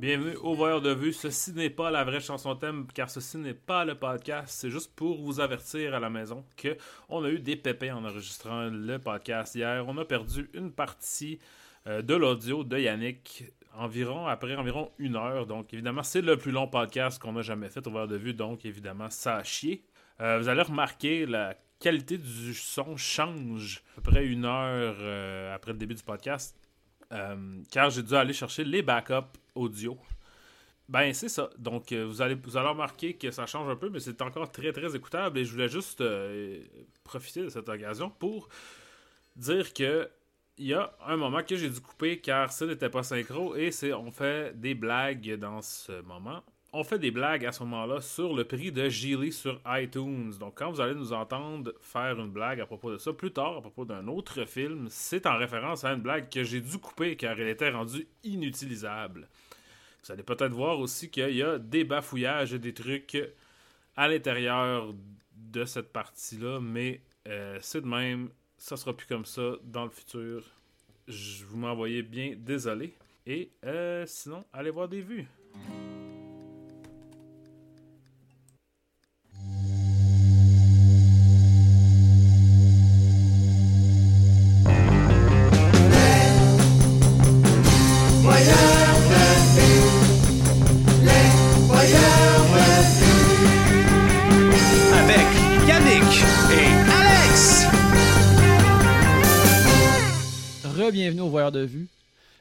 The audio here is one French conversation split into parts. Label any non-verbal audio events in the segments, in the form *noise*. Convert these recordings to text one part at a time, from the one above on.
Bienvenue au Voyeur de Vue. Ceci n'est pas la vraie chanson thème, car ceci n'est pas le podcast. C'est juste pour vous avertir à la maison que on a eu des pépins en enregistrant le podcast hier. On a perdu une partie euh, de l'audio de Yannick environ après environ une heure. Donc évidemment, c'est le plus long podcast qu'on a jamais fait au Voyeur de Vue. Donc évidemment, ça a chié. Euh, vous allez remarquer la qualité du son change à peu près une heure euh, après le début du podcast. Car j'ai dû aller chercher les backups audio. Ben, c'est ça. Donc, euh, vous, allez, vous allez remarquer que ça change un peu, mais c'est encore très, très écoutable. Et je voulais juste euh, profiter de cette occasion pour dire que il y a un moment que j'ai dû couper car ça n'était pas synchro et c'est on fait des blagues dans ce moment. On fait des blagues à ce moment-là sur le prix de Gilly sur iTunes. Donc quand vous allez nous entendre faire une blague à propos de ça plus tard, à propos d'un autre film, c'est en référence à une blague que j'ai dû couper car elle était rendue inutilisable. Vous allez peut-être voir aussi qu'il y a des bafouillages et des trucs à l'intérieur de cette partie-là, mais euh, c'est de même, ça sera plus comme ça dans le futur. Je vous m'envoyais bien désolé. Et euh, sinon, allez voir des vues. De Vue.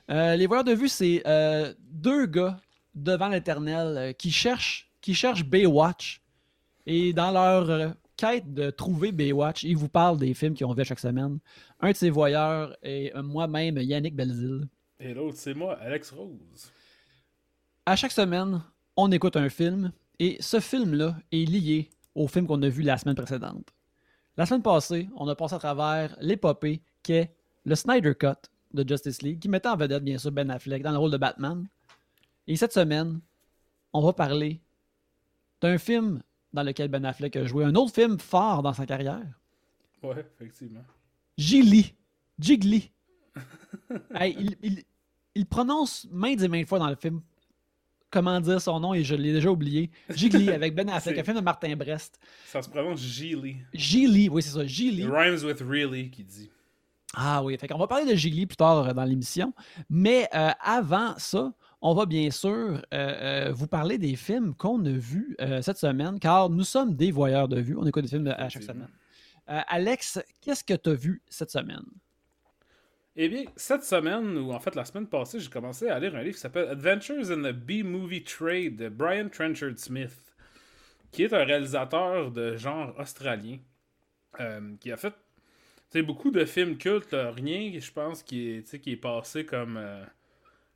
Euh, les Voyeurs de Vue, c'est euh, deux gars devant l'éternel euh, qui, cherchent, qui cherchent Baywatch. Et dans leur quête de trouver Baywatch, ils vous parlent des films qu'ils ont vus chaque semaine. Un de ces voyeurs est moi-même, Yannick Belzil. Et l'autre, c'est moi, Alex Rose. À chaque semaine, on écoute un film et ce film-là est lié au film qu'on a vu la semaine précédente. La semaine passée, on a passé à travers l'épopée qu'est le Snyder Cut de Justice League, qui mettait en vedette, bien sûr, Ben Affleck dans le rôle de Batman. Et cette semaine, on va parler d'un film dans lequel Ben Affleck a joué, un autre film fort dans sa carrière. Ouais, effectivement. Gilly. *laughs* Jiggly. il, prononce maintes et maintes fois dans le film comment dire son nom et je l'ai déjà oublié. Jiggly *laughs* avec Ben Affleck, un film de Martin Brest. Ça se prononce Gilly. Gilly, oui, c'est ça, Gilly. rhymes with really qui dit. Ah oui, fait qu'on va parler de Gigli plus tard euh, dans l'émission. Mais euh, avant ça, on va bien sûr euh, vous parler des films qu'on a vus cette semaine, car nous sommes des voyeurs de vue. On écoute des films à chaque semaine. Alex, qu'est-ce que tu as vu cette semaine? Eh bien, cette semaine, ou en fait la semaine passée, j'ai commencé à lire un livre qui s'appelle Adventures in the B-Movie Trade de Brian Trenchard Smith, qui est un réalisateur de genre australien, qui a fait c'est beaucoup de films cultes, rien, je pense, qui est, qui est passé comme euh,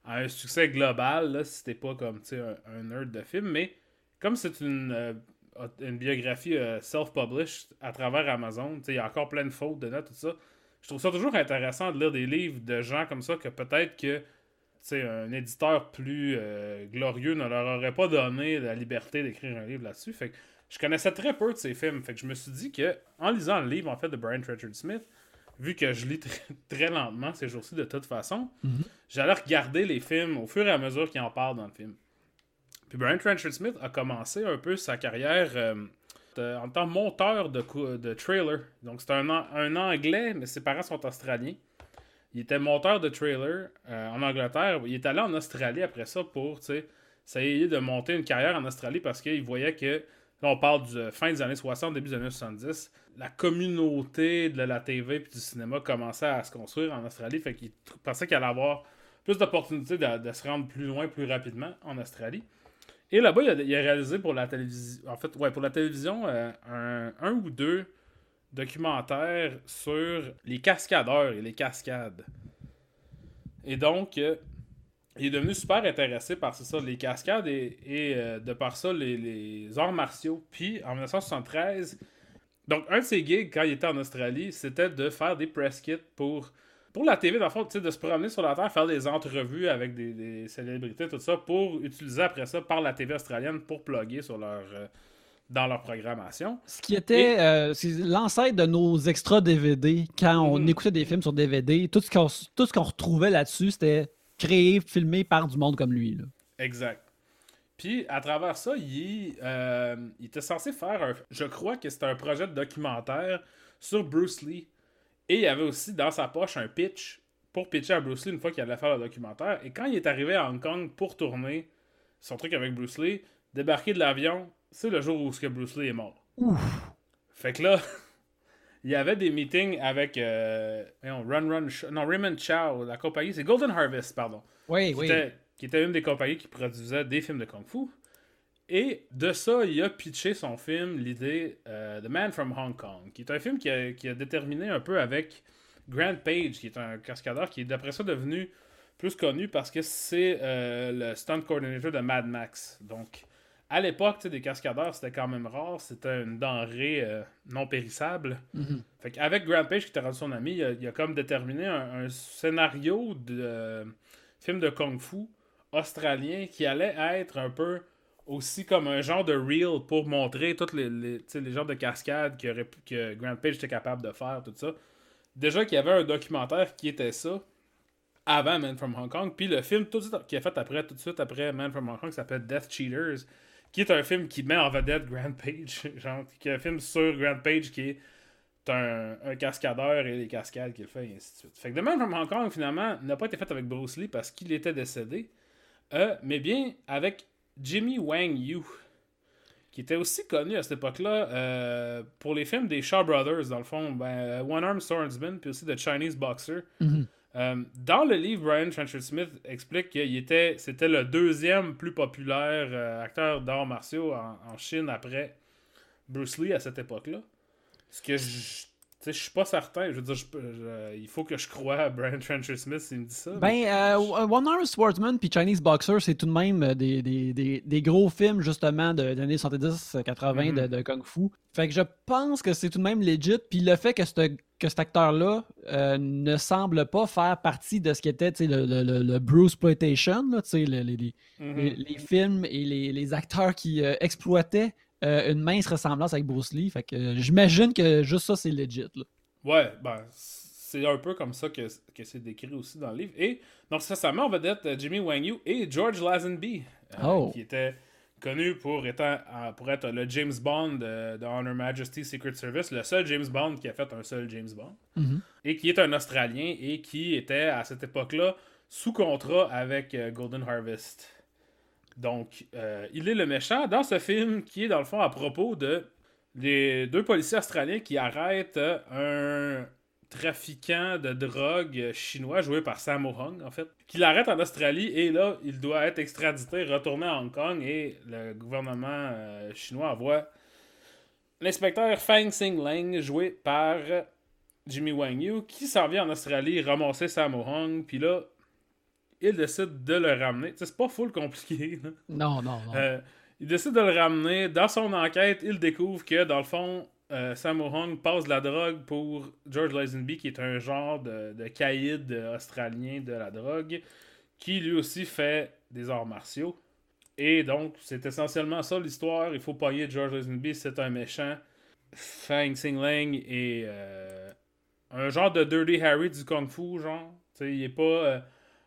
à un succès global, là, si c'était pas comme un, un nerd de film, mais comme c'est une, euh, une biographie euh, self-published à travers Amazon, il y a encore plein de fautes dedans, tout ça. Je trouve ça toujours intéressant de lire des livres de gens comme ça que peut-être que un éditeur plus glorieux ne leur aurait pas donné la liberté d'écrire un livre là-dessus. Fait que je connaissais très peu de ces films. Fait que je me suis dit que, en lisant le livre en fait de Brian Treacher Smith, vu que je lis *laughs* très, lentement ces jours-ci de toute façon, mhm. j'allais regarder les films au fur et à mesure qu'il en parle dans le film. Puis Brian Treacher Smith a commencé un peu sa carrière euh, en tant que monteur de, de trailer. Donc c'est un, un Anglais, mais ses parents sont australiens. Il était monteur de trailer euh, en Angleterre. Il est allé en Australie après ça pour essayer de monter une carrière en Australie parce qu'il voyait que Là, on parle de fin des années 60, début des années 70. La communauté de la TV et du cinéma commençait à se construire en Australie. Fait qu'il pensait qu'il allait avoir plus d'opportunités de, se rendre plus loin, plus rapidement en Australie. Et là-bas, il, a, réalisé pour la télévision, en fait, ouais, pour la télévision, euh, un, ou deux documentaires sur les cascadeurs et les cascades. Et donc, euh, il est devenu super intéressé par ça, les cascades et, euh, de par ça les, arts martiaux. Puis en 1973, donc un de ses gigs quand il était en Australie, c'était de faire des press kits pour, pour la TV, dans le fond, de se promener sur la Terre, faire des entrevues avec des, célébrités, tout ça, pour utiliser après ça par la TV australienne pour plugger sur leur. Euh, dans leur programmation. Ce qui était euh, l'ancêtre de nos extra DVD quand on mhm. écoutait des films sur DVD. Tout ce qu'on retrouvait là-dessus, c'était créé, filmé par du monde comme lui. Exact. Puis, à travers ça, il, euh, il était censé faire un. Je crois que c'était un projet de documentaire sur Bruce Lee. Et il avait aussi dans sa poche un pitch pour pitcher à Bruce Lee une fois qu'il allait faire le documentaire. Et quand il est arrivé à Hong Kong pour tourner son truc avec Bruce Lee, débarquer de l'avion, c'est le jour où ce que Bruce Lee est mort. Ouf. Fait que là, *laughs* il y avait des meetings avec euh, Run Run, non Raymond Chow, la compagnie, c'est Golden Harvest, pardon, Oui, qui, oui. était, qui était une des compagnies qui produisait des films de kung fu. Et de ça, il a pitché son film, l'idée euh, The Man from Hong Kong, qui est un film qui a, qui a déterminé un peu avec Grant Page, qui est un cascadeur qui est d'après ça devenu plus connu parce que c'est euh, le stunt coordinator de Mad Max. Donc, à l'époque, des cascadeurs, c'était quand même rare. C'était une denrée euh, non périssable. Mhm. Fait qu'avec Grant Page, qui était rendu son ami, il a, il a comme déterminé un, un scénario de euh, film de kung fu australien qui allait être un peu aussi comme un genre de reel pour montrer toutes les, les, genres de cascades que, aurait pu- que Grant Page était capable de faire, tout ça. Déjà qu'il y avait un documentaire qui était ça avant Man from Hong Kong, puis le film tout de suite, qui est fait après, tout de suite après Man from Hong Kong s'appelle Death Cheaters, qui est un film qui met en vedette Grant Page, *laughs* genre, qui est un film sur Grant Page qui est un, cascadeur et les cascades qu'il fait, et ainsi de suite. Fait que The Man from Hong Kong, finalement, n'a pas été fait avec Bruce Lee parce qu'il était décédé, euh, mais bien avec Jimmy Wang Yu, qui était aussi connu à cette époque-là euh, pour les films des Shaw Brothers, dans le fond, ben, One Arm Swordsman, puis aussi The Chinese Boxer. Mhm. Euh, dans le livre, Brian Trenchard Smith explique qu'il était, c'était le deuxième plus populaire euh, acteur d'arts martiaux en, en Chine après Bruce Lee à cette époque-là. Ce que je, sais, je suis pas certain. Je veux dire, je peux- je- il faut que je croie à Brian *laughs* Trenchard Smith s'il me dit ça. mais- Ben, euh, One Arm Swordsman puis Chinese Boxer, c'est tout de même euh, des, des, des, des gros films, justement, de- des années 70-80 Mhm. de, de Kung Fu. Fait que je pense que c'est tout de même legit. Puis le fait que, que cet acteur-là euh, ne semble pas faire partie de ce qui était le, le, le, le Bruce le- les, les, Mhm. les, les films et les, les acteurs qui euh, exploitaient euh, une mince ressemblance avec Bruce Lee. Fait que euh, j'imagine que juste ça, c'est legit. Là. Ouais, ben, c'est un peu comme ça que, que c'est décrit aussi dans le livre. Et donc, met en vedette euh, Jimmy Wang Yu et George Lazenby, euh, Oh. qui était connu pour, étant, pour être le James Bond de Honor Majesty Secret Service, le seul James Bond qui a fait un seul James Bond, Mhm. et qui est un Australien et qui était à cette époque-là sous contrat avec Golden Harvest. Donc, euh, il est le méchant dans ce film qui est dans le fond à propos de les deux policiers australiens qui arrêtent euh, un trafiquant de drogue chinois joué par Sammo Hung, en fait, qui l'arrête en Australie et là, il doit être extradité, retourné à Hong Kong et le gouvernement euh, chinois envoie l'inspecteur Fang Sing Leng, joué par Jimmy Wang Yu, qui s'en vient en Australie ramasser Sammo Hung, puis là, il décide de le ramener. C'est pas full compliqué, là. Non, non, non. Euh, il décide de le ramener. Dans son enquête, il découvre que, dans le fond, euh, Sammo Hung passe de la drogue pour George Lazenby, qui est un genre de, de caïd australien de la drogue, qui lui aussi fait des arts martiaux. Et donc, c'est essentiellement ça l'histoire. Il faut pogner George Lazenby, c'est un méchant. Fang Sing Leng est euh, un genre de Dirty Harry du Kung Fu, genre. Tu sais, il est pas. euh,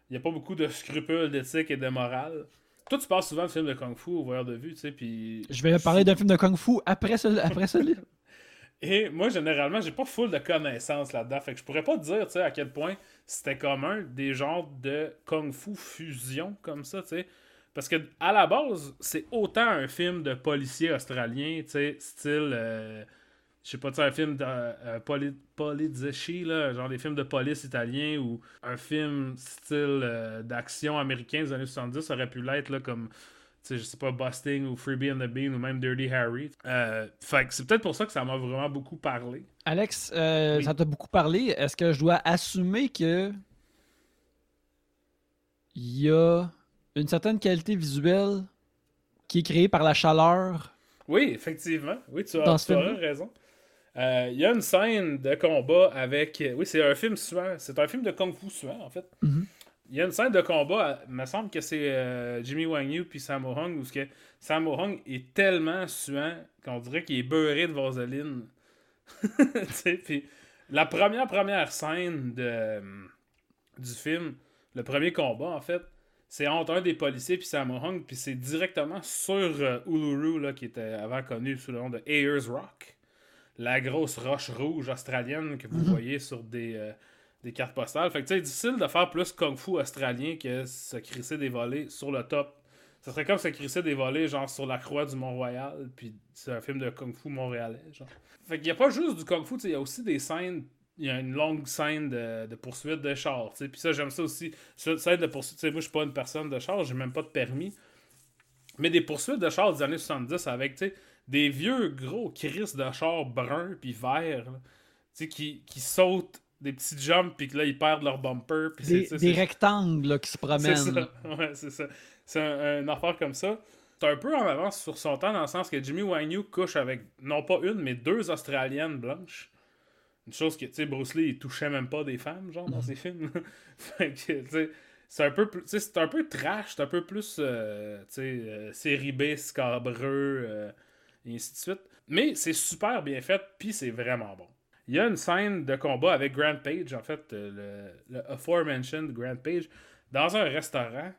il n'y a pas beaucoup de scrupules d'éthique et de morale. Toi, tu passes souvent de films de Kung Fu au voyeur de vue, tu sais, puis... Je vais parler d'un film de Kung Fu après ce, après ce livre. *laughs* Et moi, généralement, j'ai pas full de connaissances là-dedans, fait que je pourrais pas te dire, tu sais, à quel point c'était commun des genres de Kung Fu fusion comme ça, tu sais. Parce que, à la base, c'est autant un film de policier australien, tu sais, style... euh, je sais pas, tu sais, un film de euh, poli- Poliziotti, là, genre des films de police italiens ou un film style euh, d'action américain des années 70 aurait pu l'être, là, comme, tu sais, je sais pas, Busting ou Freebie and the Bean ou même Dirty Harry. Euh, fait que c'est peut-être pour ça que ça m'a vraiment beaucoup parlé. Alex, euh, Oui. ça t'a beaucoup parlé. Est-ce que je dois assumer que il y a une certaine qualité visuelle qui est créée par la chaleur? Oui, effectivement. Oui, tu as, tu film-là? raison. Euh, Il y a une scène de combat avec. Oui, c'est un film suant. C'est un film de Kung Fu suant, en fait. Mhm. Il y a une scène de combat, il me semble que c'est euh, Jimmy Wang Yu puis Sammo Hung, où que Sammo Hung est tellement suant qu'on dirait qu'il est beurré de vaseline. *laughs* puis la première première scène de, du film, le premier combat en fait, c'est entre un des policiers puis Sammo Hung, puis c'est directement sur euh, Uluru, là, qui était avant connu sous le nom de Ayers Rock. La grosse roche rouge australienne que vous Mhm. voyez sur des, euh, des cartes postales. Fait que sais, difficile de faire plus kung fu australien que se crisser des volets sur le top. Ça serait comme se crisser des volets genre sur la croix du Mont-Royal, puis c'est un film de kung fu montréalais. Genre. Fait qu'il y a pas juste du kung fu, il y a aussi des scènes il y a une longue scène de, de poursuite de char. tu sais. Puis ça, j'aime ça aussi. Ça, Scène de poursuite. Moi, je suis pas une personne de char, j'ai même pas de permis. Mais des poursuites de char des années 70 avec tu sais, des vieux gros cris de char bruns puis là, sais, qui, qui sautent des petits jumps puis que là, ils perdent leur bumper. C'est- Des, rectangles là, qui se c'est promènent. ça. là. *laughs* Ouais, c'est ça. C'est un, affaire comme ça. C'est un peu en avance sur son temps dans le sens que Jimmy Wagyu couche avec non pas une, mais deux Australiennes blanches. Une chose que, tu sais, Bruce Lee, il touchait même pas des femmes, genre, dans ses films. *laughs* fait que, tu sais, c'est un peu plus, tu sais, c'est un peu trash, c'est un peu plus, euh, tu sais, euh, série B, scabreux, euh, et ainsi de suite. Mais c'est super bien fait, puis c'est vraiment bon. Il y a une scène de combat avec Grant Page, en fait, euh, le, aforementioned Grant Page, dans un restaurant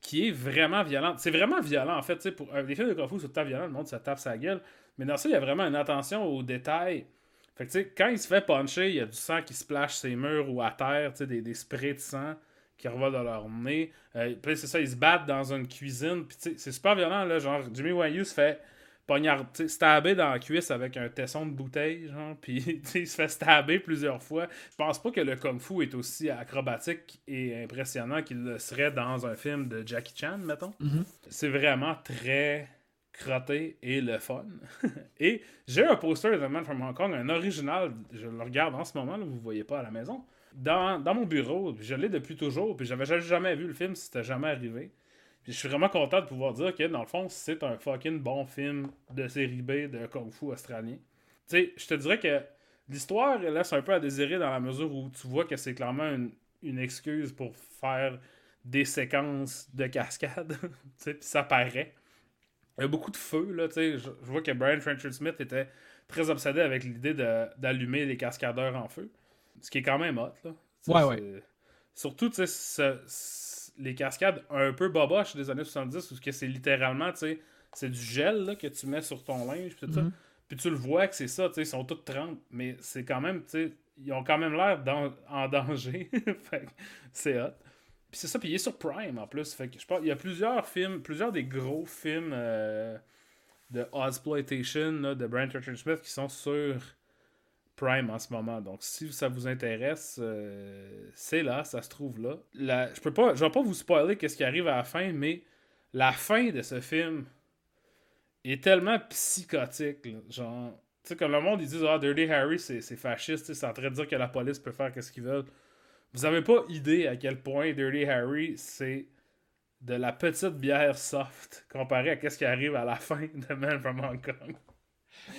qui est vraiment violent. C'est vraiment violent, en fait. Pour un des films de Kung Fu, c'est tout le temps violent, le monde se tape sa gueule. Mais dans ça, il y a vraiment une attention aux détails. Fait que, quand il se fait puncher, il y a du sang qui splash ses murs ou à terre, des, des sprays de sang qui revolent dans leur nez. Euh, puis c'est ça, ils se battent dans une cuisine. Puis, c'est super violent, là. Genre, Jimmy Wagyu se fait sais, stabber dans la cuisse avec un tesson de bouteille, genre. *laughs* Puis, tu sais, il se fait stabber plusieurs fois. Je pense pas que le Kung Fu est aussi acrobatique et impressionnant qu'il le serait dans un film de Jackie Chan, mettons. Mhm. C'est vraiment très crotté et le fun. *laughs* et j'ai un poster de The Man from Hong Kong, un original, je le regarde en ce moment, là, vous ne voyez pas à la maison, dans, dans mon bureau. Je l'ai depuis toujours, puis j'avais jamais vu le film, c'était jamais arrivé. Puis je suis vraiment content de pouvoir dire que dans le fond, c'est un fucking bon film de série B de Kung Fu australien. Tu sais, je te dirais que l'histoire laisse un peu à désirer dans la mesure où tu vois que c'est clairement une, une excuse pour faire des séquences de cascade. *laughs* tu sais, puis ça paraît. Il y a beaucoup de feu, là, tu sais. Je, je vois que Brian Trenchard Smith était très obsédé avec l'idée d'allumer les cascadeurs en feu. Ce qui est quand même hot, là. Ouais, ouais. Surtout, tu sais, ce- ce- les cascades un peu boboches des années 70, où que c'est littéralement, tu sais, c'est du gel, là, que tu mets sur ton linge, puis tout ça. Mhm. Puis tu le vois que c'est ça, tu sais, ils sont tous 30, mais c'est quand même, tu sais, ils ont quand même l'air en danger. *laughs* fait que c'est hot. Puis c'est ça, puis il est sur Prime en plus. Fait que je pense il y a plusieurs films, plusieurs des gros films euh, de Ozploitation là, de Brian Richard Smith qui sont sur En ce moment. Donc si ça vous intéresse, euh, c'est là, ça se trouve là. Je peux pas, je vais pas vous spoiler qu'est-ce qui arrive à la fin, mais la fin de ce film est tellement psychotique. Genre, tu sais, comme le monde, ils disent Ah, Dirty Harry, c'est fasciste, c'est en train de dire que la police peut faire ce qu'ils veulent. Vous avez pas idée à quel point Dirty Harry, c'est de la petite bière soft comparé à ce qui arrive à la *laughs* fin de Man from Hong Kong.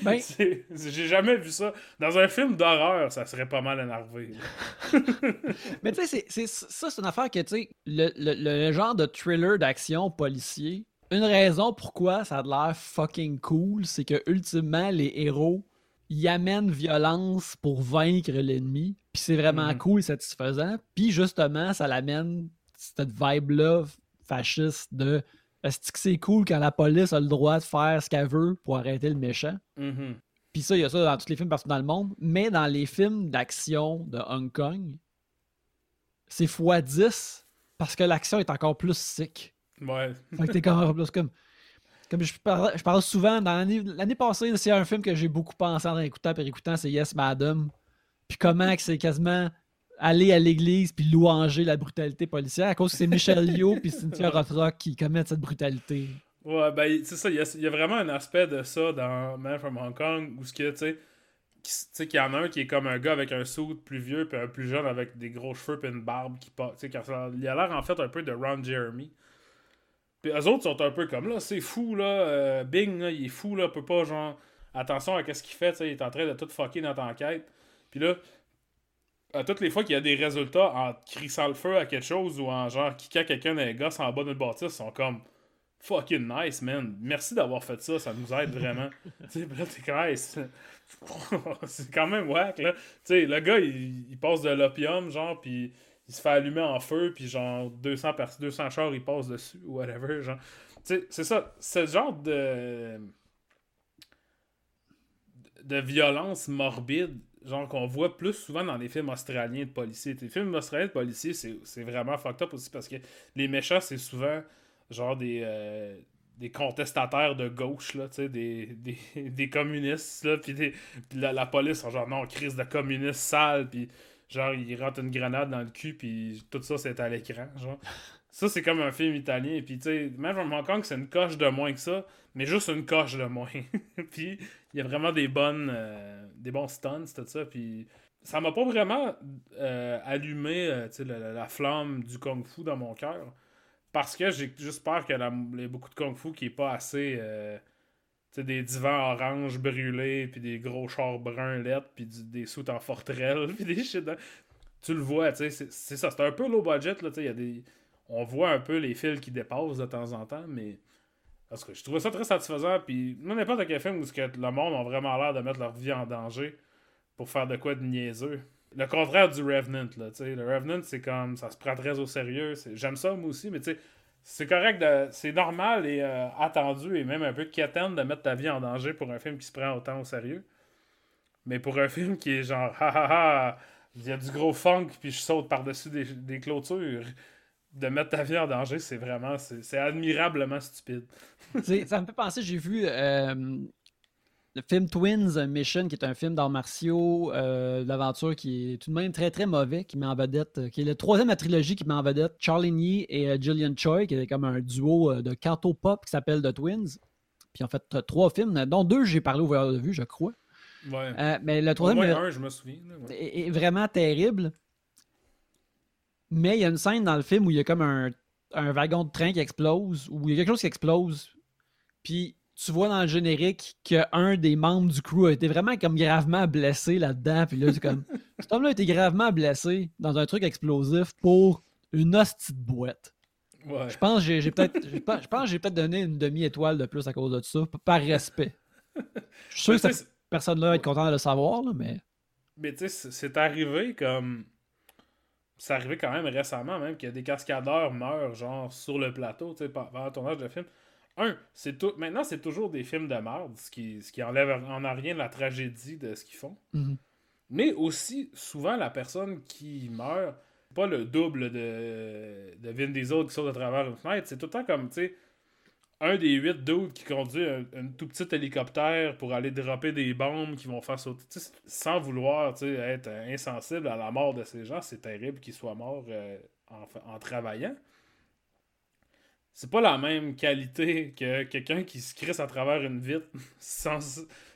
Ben, *laughs* J'ai jamais vu ça. Dans un film d'horreur, ça serait pas mal énervé. *laughs* mais tu sais, ça, c'est une affaire que, tu sais, le, le- le genre de thriller d'action policier, une raison pourquoi ça a l'air fucking cool, c'est que, ultimement, les héros, ils amènent violence pour vaincre l'ennemi, puis c'est vraiment Mhm. cool et satisfaisant, puis justement, ça l'amène cette vibe-là fasciste de est-ce que c'est cool quand la police a le droit de faire ce qu'elle veut pour arrêter le méchant? Mhm. Puis ça, il y a ça dans tous les films partout dans le monde. Mais dans les films d'action de Hong Kong, c'est x10 parce que l'action est encore plus sick. Ouais. Fait que t'es encore plus comme. Comme je parle, je parle souvent, dans l'année l'année passée, c'est un film que j'ai beaucoup pensé en écoutant et écoutant, c'est Yes Madam. Puis comment que c'est quasiment aller à l'église puis louanger la brutalité policière à cause que c'est Michel Yeoh *laughs* puis Cynthia Rothrock qui commettent cette brutalité. Ouais, ben, c'est ça, il y a, il y a vraiment un aspect de ça dans Man from Hong Kong où ce que, tu sais, qui- tu sais, qu'il y en a un qui est comme un gars avec un suit plus vieux, puis un plus jeune avec des gros cheveux, puis une barbe qui ça- il a l'air en fait un peu de Ron Jeremy. Puis eux autres sont un peu comme là, c'est fou là, euh, Bing là, il est fou là, peut pas genre, attention à qu'est-ce qu'il fait, tu sais, il est en train de tout fucker notre enquête. Puis là, à toutes les fois qu'il y a des résultats en crissant le feu à quelque chose ou en genre kickant quelqu'un d'un gosse en bas d'une bâtisse, ils sont comme fucking nice, man. Merci d'avoir fait ça, ça nous aide vraiment. *laughs* tu sais, *laughs* c'est quand même whack, là. Tu sais, le gars, il, il passe de l'opium, genre, puis il se fait allumer en feu, puis genre 200, 200 chars, ils passent dessus, ou *laughs* whatever. Genre. c'est ça, ce genre de. de violence morbide, genre qu'on voit plus souvent dans les films australiens de policiers. Les films australiens de policiers, c'est vraiment fucked up aussi parce que les méchants, c'est souvent genre des. Euh, des contestataires de gauche, là, des, des, *laughs* des communistes, là, puis la, la, police, genre, non, crise de communistes sale, puis genre, il rentre une grenade dans le cul, puis tout ça, c'est à l'écran, genre. Ça, c'est comme un film italien, puis tu sais, même en Hong Kong, c'est une coche de moins que ça, mais juste une coche de moins. *laughs* puis il y a vraiment des bonnes, euh, des bons stunts, tout ça, puis ça m'a pas vraiment euh, allumé, euh, la, la, flamme du kung-fu dans mon cœur. Parce que j'ai juste peur qu'il y ait beaucoup de kung fu qui est pas assez. Euh, des divans orange brûlés, puis des gros chars bruns lettres, puis des soutes en forterelle, *laughs* puis des shit. Tu le vois, tu sais, c'est ça. C'est un peu low budget, là, tu sais. des. On voit un peu les fils qui dépassent de temps en temps, mais. Parce que je trouvais ça très satisfaisant, puis n'importe quel film où que le monde a vraiment l'air de mettre leur vie en danger pour faire de quoi de niaiseux le contraire du Revenant, là, sais. Le Revenant, c'est comme, ça se prend très au sérieux. J'aime ça, moi aussi, mais tu sais, c'est correct, c'est normal et euh, attendu et même un peu quétaine de mettre ta vie en danger pour un film qui se prend autant au sérieux. Mais pour un *laughs* film qui est genre, ha ha ha, il y a du gros funk puis je saute par-dessus des, des, clôtures, de mettre ta vie en danger, c'est vraiment, c'est admirablement stupide. *laughs* ça me fait penser, j'ai vu euh, le film Twins Mission, qui est un film d'arts martiaux, euh, d'aventure qui est tout de même très très mauvais, qui met en vedette, euh, qui est le troisième de la trilogie qui met en vedette Charlie Nee et Gillian Choi, qui est comme un duo de canto pop qui s'appelle The Twins. Puis en fait, trois films, dont deux j'ai parlé au voyeur de vue, je crois. Ouais. mais le troisième un, je me souviens, est, vraiment terrible. Mais il y a une scène dans le film où il y a comme un, un wagon de train qui explose, où il y a quelque chose qui explose. Puis tu vois dans le générique qu'un des membres du crew a été vraiment comme gravement blessé là-dedans. Puis là, c'est comme. *laughs* Cet homme-là a été gravement blessé dans un truc explosif pour une hostie de boîte. Je pense que j'ai peut-être je pense j'ai peut-être donné une demi-étoile de plus à cause de ça, par respect. Je suis sûr que cette personne-là va être contente de le savoir, mais. Mais tu sais, c'est arrivé comme. C'est arrivé quand même récemment, même, a des cascadeurs meurent, genre, sur le plateau, tu sais, pendant le tournage de film un, c'est tout. Maintenant, c'est toujours des films de merde, ce qui, ce qui enlève en a rien la tragédie de ce qu'ils font. Mhm. Mais aussi, souvent, la personne qui meurt, pas le double de, de Vin Diesel qui sort de travers une fenêtre, c'est tout le temps comme, tu sais, un des huit dudes qui conduit un, tout petit hélicoptère pour aller dropper des bombes qui vont faire sauter. sans vouloir être insensible à la mort de ces gens, c'est terrible qu'ils soient morts euh, en, travaillant c'est pas la même qualité que quelqu'un qui se crisse à travers une vitre, *laughs*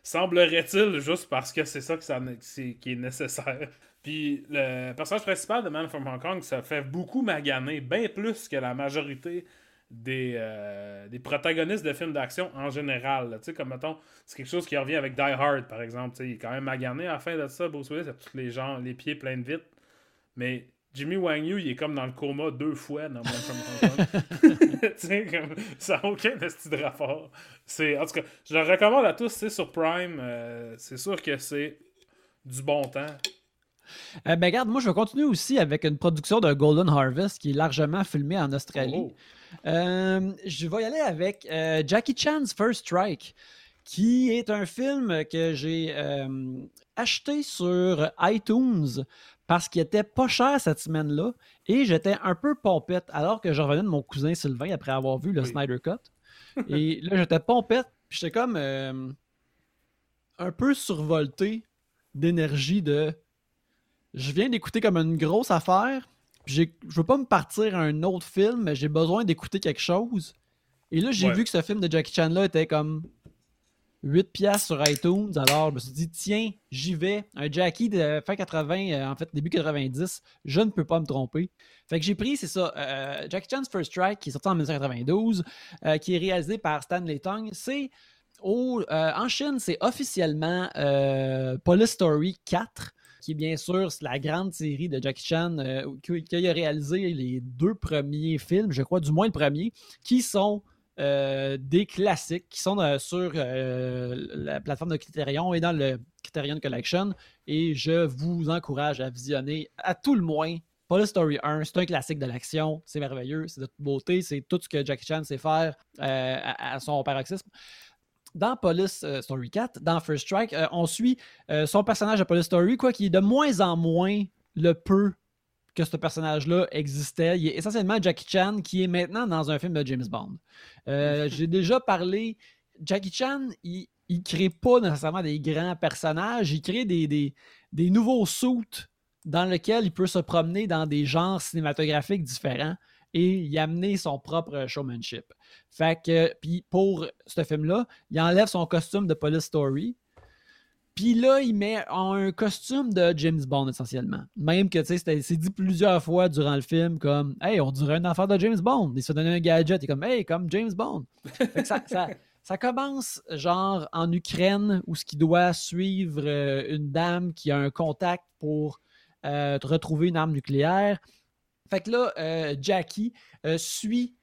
semblerait-il, juste parce que c'est ça, qui est nécessaire. Puis le personnage principal de Man from Hong Kong, ça fait beaucoup maganer, bien plus que la majorité des, euh, des protagonistes de films d'action en général. Tu sais, comme mettons, c'est quelque chose qui revient avec Die Hard, par exemple. il est quand même magané à la fin de ça, Bruce Willis, a tous les gens, les pieds pleins de vitres. Mais Jimmy Wang Yu, il est comme dans le coma deux fois dans *laughs* comme, ça n'a aucun style de rapport. En tout cas, je le recommande à tous, c'est sur Prime. Euh, c'est sûr que c'est du bon temps. Euh, ben regarde, moi je vais continuer aussi avec une production de Golden Harvest qui est largement filmée en Australie. Oh. Euh, je vais y aller avec Jackie Chan's First Strike, qui est un film que j'ai acheté sur iTunes parce qu'il était pas cher cette semaine-là et j'étais un peu pompette alors que je revenais de mon cousin Sylvain après avoir vu le Snyder Cut. *laughs* et là, j'étais pompette, j'étais comme euh, un peu survolté d'énergie de je viens d'écouter comme une grosse affaire, je veux pas me partir à un autre film, mais j'ai besoin d'écouter quelque chose. Et là, j'ai vu que ce film de Jackie Chan là était comme 8 pièces sur iTunes. Alors, je me suis dit, tiens, j'y vais. Un Jackie de fin 80, euh, en fait, début 90, je ne peux pas me tromper. Fait que j'ai pris, c'est ça, euh, Jackie Chan's First Strike, qui est sorti en 1992, euh, qui est réalisé par Stanley Tong. C'est, en Chine, c'est officiellement Police Story 4 qui est bien sûr la grande série de Jackie Chan qui, qui, a réalisé les deux premiers films, je crois, du moins le premier, qui sont euh, des classiques qui sont euh, sur euh, la plateforme de Criterion et dans le Criterion Collection. Et je vous encourage à visionner à tout le moins Police Story 1, c'est un classique de l'action, c'est merveilleux, c'est de toute beauté, c'est tout ce que Jackie Chan sait faire euh, à, son paroxysme. Dans Police euh, Story 4, dans First Strike, euh, on suit son personnage de Police Story, quoi, qui est de moins en moins le peu que ce personnage-là existait. Il est essentiellement Jackie Chan qui est maintenant dans un film de James Bond. J'ai déjà parlé. Jackie Chan, il, il crée pas nécessairement des grands personnages, il crée des, des, des nouveaux suits dans lequel il peut se promener dans des genres cinématographiques différents et y amener son propre showmanship. Fait que, puis pour ce film-là, il enlève son costume de Police Story. Puis là, il met un costume de James Bond essentiellement. Même que, tu sais, c'est dit plusieurs fois durant le film comme Hey, on dirait une affaire de James Bond. Il se donne un gadget. Il est comme Hey, comme James Bond. *laughs* ça, ça, commence genre en Ukraine où ce qui doit suivre euh, une dame qui a un contact pour euh, retrouver une arme nucléaire. Fait que là, euh, Jackie euh, suit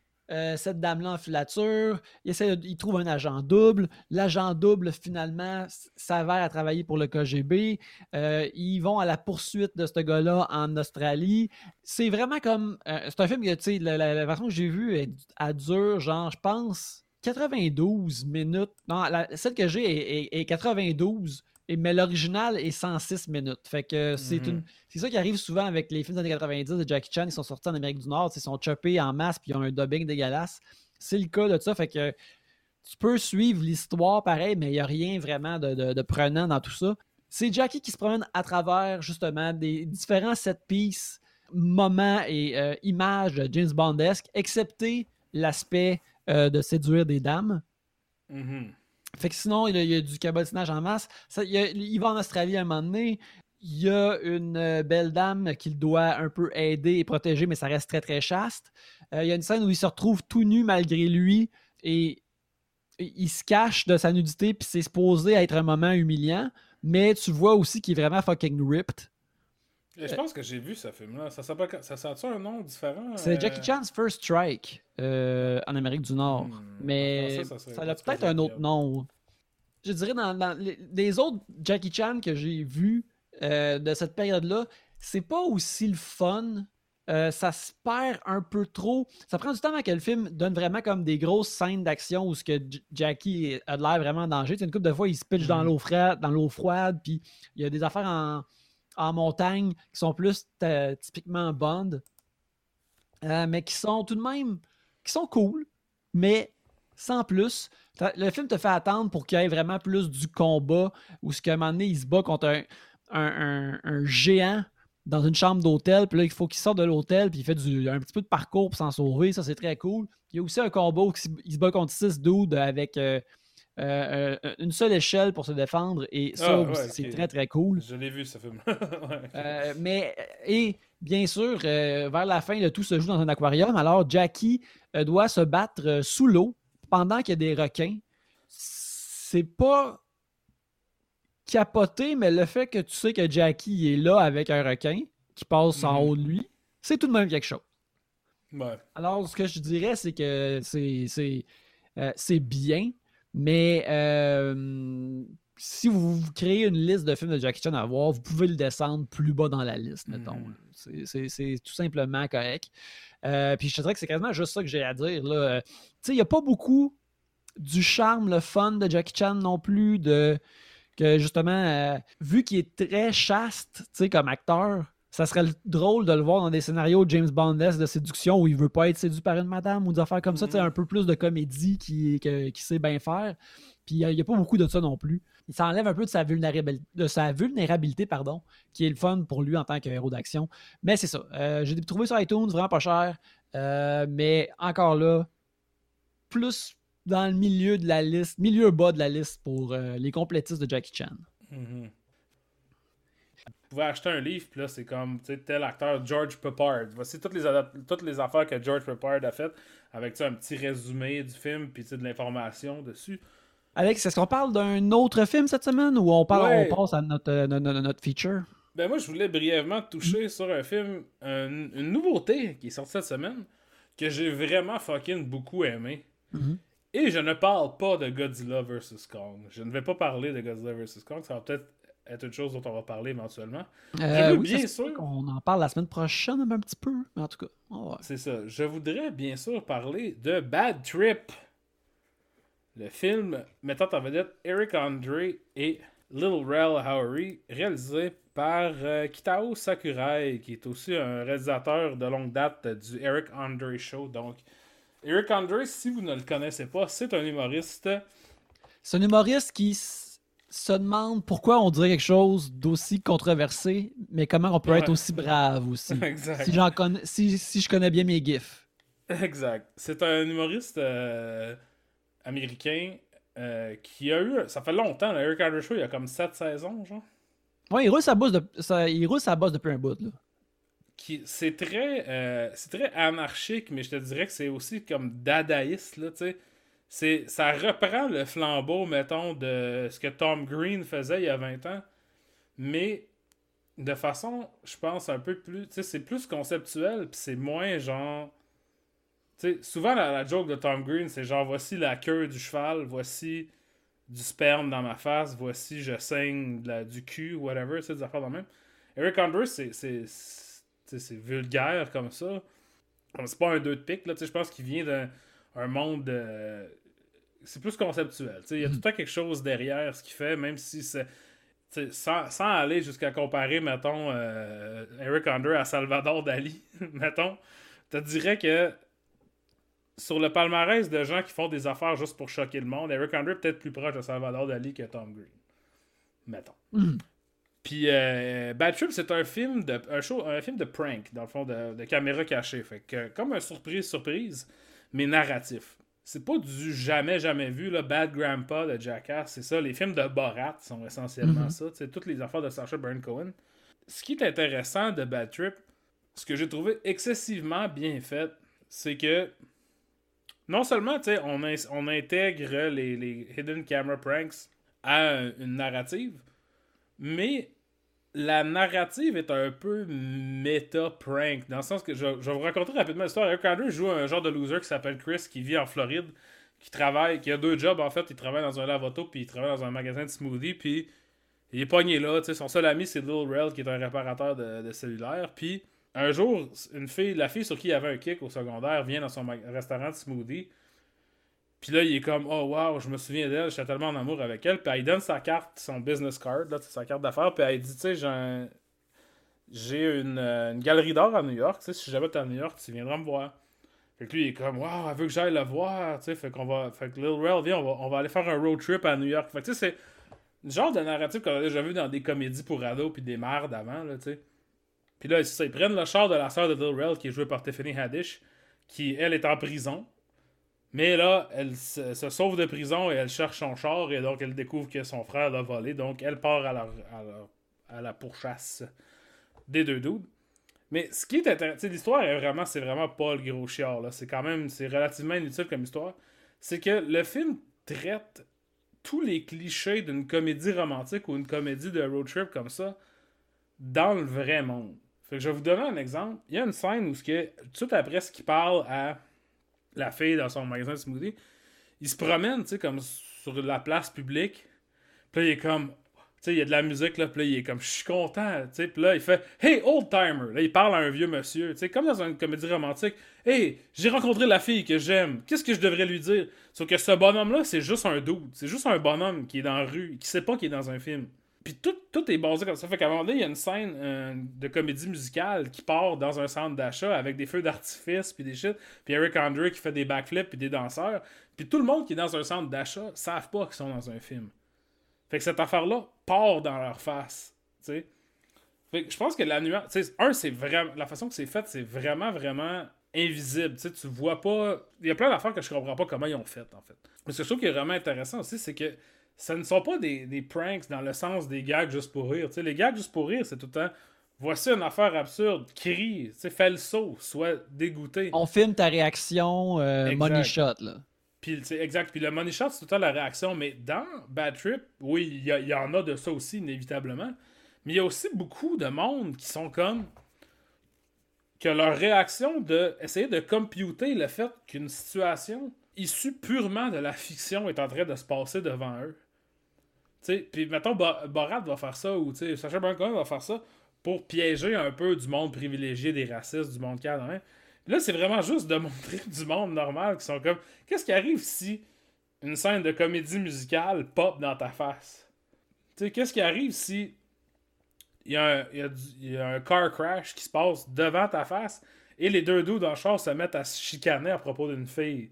cette dame-là en filature. Il, essaie il trouve un agent double. L'agent double, finalement, s'avère à travailler pour le KGB. ils vont à la poursuite de ce gars-là en Australie. C'est vraiment comme. c'est un film que, tu sais, la, version que j'ai vue, elle, dure, genre, je pense, 92 minutes. Non, celle que j'ai est 92 mais l'original est 106 minutes. Fait que c'est mhm. une c'est ça qui arrive souvent avec les films des années 90 de Jackie Chan qui sont sortis en Amérique du Nord. Ils sont choppés en masse puis ils ont un dubbing dégueulasse. C'est le cas de ça. Fait que tu peux suivre l'histoire pareil, mais il n'y a rien vraiment de, prenant dans tout ça. C'est Jackie qui se promène à travers justement des différents set pieces, moments et euh, images de James Bondesque, excepté l'aspect euh, de séduire des dames. Mhm. Fait que sinon, il y a, du cabotinage en masse. il, va en Australie à un moment donné. Il y a une euh, belle dame qu'il doit un peu aider et protéger, mais ça reste très très chaste. Euh, il y a une scène où il se retrouve tout nu malgré lui et, il se cache de sa nudité, puis c'est supposé être un moment humiliant, mais tu vois aussi qu'il est vraiment fucking ripped. Je pense que j'ai vu ce film-là. Ça sort un nom différent? C'est Jackie euh? Chan's First Strike en Amérique du Nord. Hmm. mais ça, a peut-être un autre nom je dirais, dans, les, autres Jackie Chan que j'ai vus euh, de cette période-là, c'est pas aussi le fun. Euh, ça se perd un peu trop. Ça prend du temps avant que le film donne vraiment comme des grosses scènes d'action où ce que Jackie a l'air vraiment en danger. une couple de fois, il se pitch dans mm-hmm. l'eau froide, dans l'eau froide, puis il y a des affaires en, montagne qui sont plus euh, typiquement Bond, mais qui sont tout de même qui sont cool, mais sans plus. Le film te fait attendre pour qu'il y ait vraiment plus du combat où ce qu'à un moment donné, il se bat contre un, géant dans une chambre d'hôtel, puis là, il faut qu'il sorte de l'hôtel, puis il fait un petit peu de parcours pour s'en sauver. Ça, c'est très cool. Il y a aussi un combat où il se bat contre six dudes avec euh, euh, euh, une seule échelle pour se défendre, et ça, ah, c'est très, très cool. Je l'ai vu, ce film. *laughs* mais, et bien sûr, vers la fin, le tout se joue dans un aquarium. Alors, Jackie doit se battre sous l'eau pendant qu'il y a des requins, c'est pas capoté, mais le fait que tu sais que Jackie est là avec un requin qui passe en mhm. haut de lui, c'est tout de même quelque chose. Alors, ce que je dirais, c'est que c'est euh, bien, mais euh, si vous, créez une liste de films de Jackie Chan à voir, vous pouvez le descendre plus bas dans la liste, mettons. Mhm. C'est tout simplement correct. Euh, puis je te dirais que c'est quasiment juste ça que j'ai à dire. Euh, tu sais, il n'y a pas beaucoup du charme, le fun de Jackie Chan non plus, de que justement, euh, vu qu'il est très chaste, tu sais, comme acteur, ça serait drôle de le voir dans des scénarios James Bond de séduction où il veut pas être séduit par une madame ou des affaires comme ça, tu sais, mm-hmm. un peu plus de comédie qui, qui sait bien faire. Puis il n'y a, pas beaucoup de ça non plus. Il s'enlève un peu de sa vulnérabilité, de sa vulnérabilité pardon, qui est le fun pour lui en tant que héros d'action. Mais c'est ça. Euh, j'ai trouvé sur iTunes vraiment pas cher. Euh, mais encore là, plus dans le milieu de la liste, milieu bas de la liste pour euh, les complétistes de Jackie Chan. Vous pouvez acheter un livre, puis là, c'est comme tel acteur, George Peppard. Voici toutes les, toutes les affaires que George Peppard a faites, avec un petit résumé du film, puis de l'information dessus. Alex, est-ce qu'on parle d'un autre film cette semaine ou on, parle, on passe à notre, euh, notre, feature? Ben moi, je voulais brièvement toucher sur un film, une nouveauté qui est sortie cette semaine, que j'ai vraiment fucking beaucoup aimé. Mm-hmm. Et je ne parle pas de Godzilla vs. Kong. Je ne vais pas parler de Godzilla vs. Kong. Ça va peut-être être une chose dont on va parler éventuellement. Euh, veux oui, bien sûr- qu'on en parle la semaine prochaine un petit peu, mais en tout cas, on. C'est ça. Je voudrais bien sûr parler de Bad Trip. Le film mettant en vedette Eric Andre et Little Rel Howery, réalisé par euh, Kitao Sakurai, qui est aussi un réalisateur de longue date du Eric Andre Show. Donc, Eric Andre, si vous ne le connaissez pas, c'est un humoriste. C'est un humoriste qui se demande pourquoi on dirait quelque chose d'aussi controversé, mais comment on peut Ouais. être aussi brave aussi. *laughs* exact. si, si, si je connais bien mes gifs. Exact. C'est un humoriste euh, américain euh, qui a eu. Ça fait longtemps, le Eric Andre Show, il y a comme 7 saisons, genre. Ouais, il roule sa bosse, de, ça- il roule sa bosse depuis un bout. Là. qui c'est très euh, c'est très anarchique mais je te dirais que c'est aussi comme dadaïste là tu sais c'est ça reprend le flambeau mettons de ce que Tom Green faisait il y a 20 ans mais de façon je pense un peu plus tu sais c'est plus conceptuel puis c'est moins genre tu sais souvent la, joke de Tom Green c'est genre voici la queue du cheval voici du sperme dans ma face voici je saigne du cul whatever tu sais des affaires de même Eric Andre, c'est, vulgaire comme ça. C'est pas un 2 de pique, là. tu sais, Je pense qu'il vient d'un un monde. C'est plus conceptuel. Il y a tout le temps quelque chose derrière ce qu'il fait, même si c'est. Sans, sans aller jusqu'à comparer, mettons, euh, Eric Andre à Salvador Dali, *laughs* mettons, te dirais que sur le palmarès de gens qui font des affaires juste pour choquer le monde, Eric Andre est peut-être plus proche de Salvador Dali que Tom Green. Mettons. Mhm. Puis euh, Bad Trip, c'est un film de un show, un film de prank, dans le fond, de, de caméra cachée. Fait que comme un surprise-surprise, mais narratif. C'est pas du jamais, jamais vu, là, Bad Grandpa de Jackass, c'est ça. Les films de Borat sont essentiellement Mhm. ça. C'est toutes les affaires de Sacha Baron Cohen. Ce qui est intéressant de Bad Trip, ce que j'ai trouvé excessivement bien fait, c'est que non seulement tu sais, on, in- on intègre les, les hidden camera pranks à une narrative, mais la narrative est un peu méta-prank, dans le sens que je, vais vous raconter rapidement l'histoire. Eric Andre joue un genre de loser qui s'appelle Chris, qui vit en Floride, qui travaille, qui a deux jobs en fait. Il travaille dans un lave-auto, puis il travaille dans un magasin de smoothie, puis il est pogné là. Son seul ami, c'est Lil Rel, qui est un réparateur de, de cellulaire. Puis un jour, une fille, la fille sur qui il avait un kick au secondaire vient dans son restaurant de smoothie. Puis là, il est comme, oh wow, je me souviens d'elle, j'étais tellement en amour avec elle. Puis elle donne sa carte, son business card, là, sa carte d'affaires. Puis elle dit, tu sais, j'ai euh, une galerie d'art à New York. Tu sais, si jamais t'es à New York, tu viendras me voir. Fait que lui, il est comme, wow, elle veut que j'aille la voir. Tu sais, fait qu'on va. Fait que Lil Rel, viens, on va, on va aller faire un road trip à New York. Fait que tu sais, c'est le genre de narratif qu'on a déjà vu dans des comédies pour ados puis des merdes avant, là, tu sais. Puis là, ils prennent le char de la sœur de Lil Rel, qui est jouée par Tiffany Haddish, qui, elle, est en prison. Mais là, elle se, sauve de prison et elle cherche son char, et donc elle découvre que son frère l'a volé. Donc elle part à la, à la, pourchasse des deux dudes. Mais ce qui est intéressant, l'histoire est vraiment, c'est vraiment pas le gros chiard. C'est quand même, c'est relativement inutile comme histoire. C'est que le film traite tous les clichés d'une comédie romantique ou une comédie de road trip comme ça dans le vrai monde. Fait que je vais vous donner un exemple. Il y a une scène où, ce que, tout après ce qu'il parle à la fille dans son magasin de smoothie, il se promène, tu sais, comme sur la place publique. Puis là, il est comme, tu sais, il y a de la musique, là, puis il est comme, je suis content, tu sais. Puis là, il fait, hey, old timer. Là, il parle à un vieux monsieur, tu sais, comme dans une comédie romantique. Hey, j'ai rencontré la fille que j'aime. Qu'est-ce que je devrais lui dire? Sauf que ce bonhomme-là, c'est juste un dude. C'est juste un bonhomme qui est dans la rue, qui sait pas qu'il est dans un film. Puis tout, tout est basé comme ça. Fait qu'à un moment donné, il y a une scène euh, de comédie musicale qui part dans un centre d'achat avec des feux d'artifice puis des shit. Puis Eric Andre qui fait des backflips puis des danseurs. Puis tout le monde qui est dans un centre d'achat savent pas qu'ils sont dans un film. Fait que cette affaire-là part dans leur face. Tu sais. Fait que je pense que la nuance. Un, c'est vraiment. La façon que c'est fait, c'est vraiment, vraiment invisible. Tu tu vois pas. Il y a plein d'affaires que je comprends pas comment ils ont fait, en fait. Mais ce que je trouve qui est vraiment intéressant aussi, c'est que ça ne sont pas des, des pranks dans le sens des gags juste pour rire. Les gags juste pour rire, c'est tout le temps. Voici une affaire absurde, crie, fais le saut, sois dégoûté. On filme ta réaction euh, money shot. Là. Puis, exact. Puis le money shot, c'est tout le temps la réaction. Mais dans Bad Trip, oui, il y, y en a de ça aussi, inévitablement. Mais il y a aussi beaucoup de monde qui sont comme. que leur réaction de essayer de computer le fait qu'une situation issue purement de la fiction est en train de se passer devant eux. Puis mettons, Borat va faire ça, ou Sacha Baron Cohen va faire ça pour piéger un peu du monde privilégié, des racistes, du monde cadre. Hein? Là, c'est vraiment juste de *laughs* montrer du monde normal qui sont comme. Qu'est-ce qui arrive si une scène de comédie musicale pop dans ta face? Tu sais, qu'est-ce qui arrive si il y, a un, il, y a un car crash qui se passe devant ta face et les deux dos dans le char se mettent à se chicaner à propos d'une fille?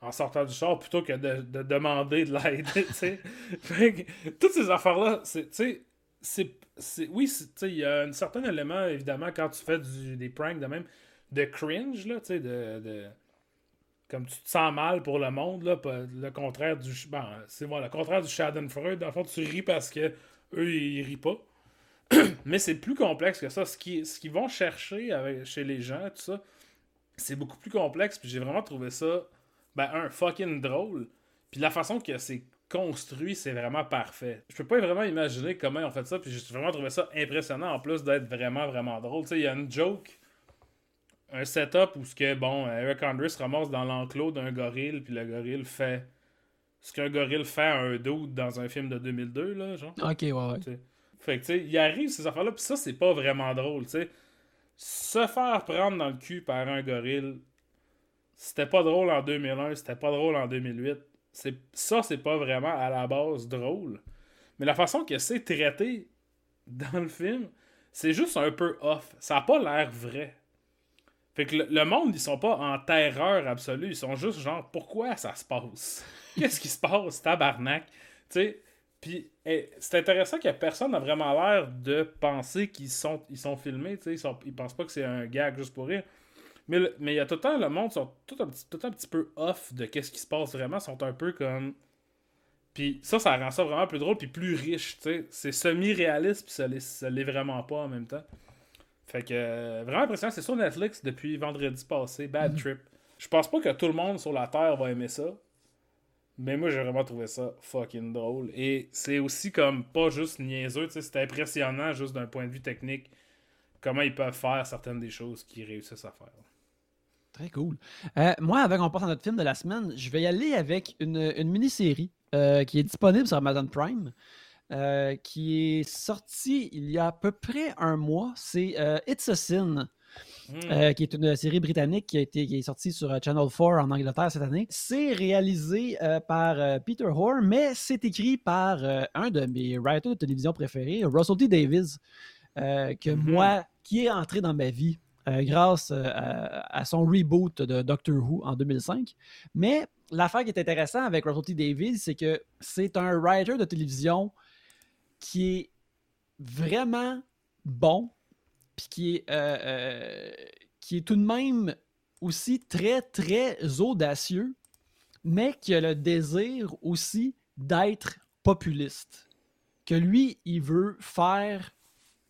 En sortant du char plutôt que de, demander de l'aide. *laughs* toutes ces affaires-là, c'est. oui, il y a un certain élément, évidemment, quand tu fais du, des pranks de même, de cringe, là, de, de, Comme tu te sens mal pour le monde, là, le contraire du. Bon, c'est moi, le contraire du Schadenfreude. Dans le fond, tu ris parce que eux, ils rient pas. *clears throat* Mais c'est plus complexe que ça. Ce qu'ils ce vont chercher avec, chez les gens, tout ça, c'est beaucoup plus complexe. Puis j'ai vraiment trouvé ça, ben, un fucking drôle. Puis la façon que c'est construit, c'est vraiment parfait. Je peux pas vraiment imaginer comment ils ont fait ça. Puis j'ai vraiment trouvé ça impressionnant en plus d'être vraiment, vraiment drôle. Tu sais, il y a une joke un setup où ce que bon Eric Andre se ramasse dans l'enclos d'un gorille puis le gorille fait ce qu'un gorille fait à un doute dans un film de 2002 là genre ok ouais ouais fait que tu sais il arrive ces affaires là puis ça c'est pas vraiment drôle tu sais se faire prendre dans le cul par un gorille c'était pas drôle en 2001 c'était pas drôle en 2008 c'est ça c'est pas vraiment à la base drôle mais la façon que c'est traité dans le film c'est juste un peu off ça a pas l'air vrai fait que le, monde, ils sont pas en terreur absolue. Ils sont juste genre, pourquoi ça se passe? *laughs* Qu'est-ce qui se passe, tabarnak? Tu sais, puis eh, c'est intéressant que personne n'a vraiment l'air de penser qu'ils sont, ils sont filmés. Ils, sont, pensent pas que c'est un gag juste pour rire. Mais il y a tout le temps, le monde sont tout un, petit, tout un petit peu off de qu'est-ce qui se passe vraiment. Ils sont un peu comme. Puis ça, ça rend ça vraiment plus drôle puis plus riche. Tu sais, c'est semi-réaliste puis ça l'est vraiment pas en même temps. Fait que euh, vraiment impressionnant, c'est sur Netflix depuis vendredi passé, Bad mhm. Trip. Je pense pas que tout le monde sur la Terre va aimer ça. Mais moi, j'ai vraiment trouvé ça fucking drôle. Et c'est aussi comme pas juste niaiseux, c'est impressionnant juste d'un point de vue technique comment ils peuvent faire certaines des choses qu'ils réussissent à faire. Très cool. Euh, moi, avec on passe à notre film de la semaine, je vais y aller avec une, mini-série euh, qui est disponible sur Amazon Prime. Euh, qui est sorti il y a à peu près un mois. C'est It's a Sin. Hmm. Qui est une série britannique qui, a été, qui est sortie sur Channel 4 en Angleterre cette année. C'est réalisé par Peter Hoare, mais c'est écrit par un de mes writers de télévision préférés, Russell T. Davis, que hmm. moi, qui est entré dans ma vie grâce à, son reboot de Doctor Who en 2005. Mais l'affaire qui est intéressante avec Russell T. Davis, c'est que c'est un writer de télévision qui est vraiment bon, puis qui est, euh, euh, qui est tout de même aussi très, très audacieux, mais qui a le désir aussi d'être populiste. Que lui, il veut faire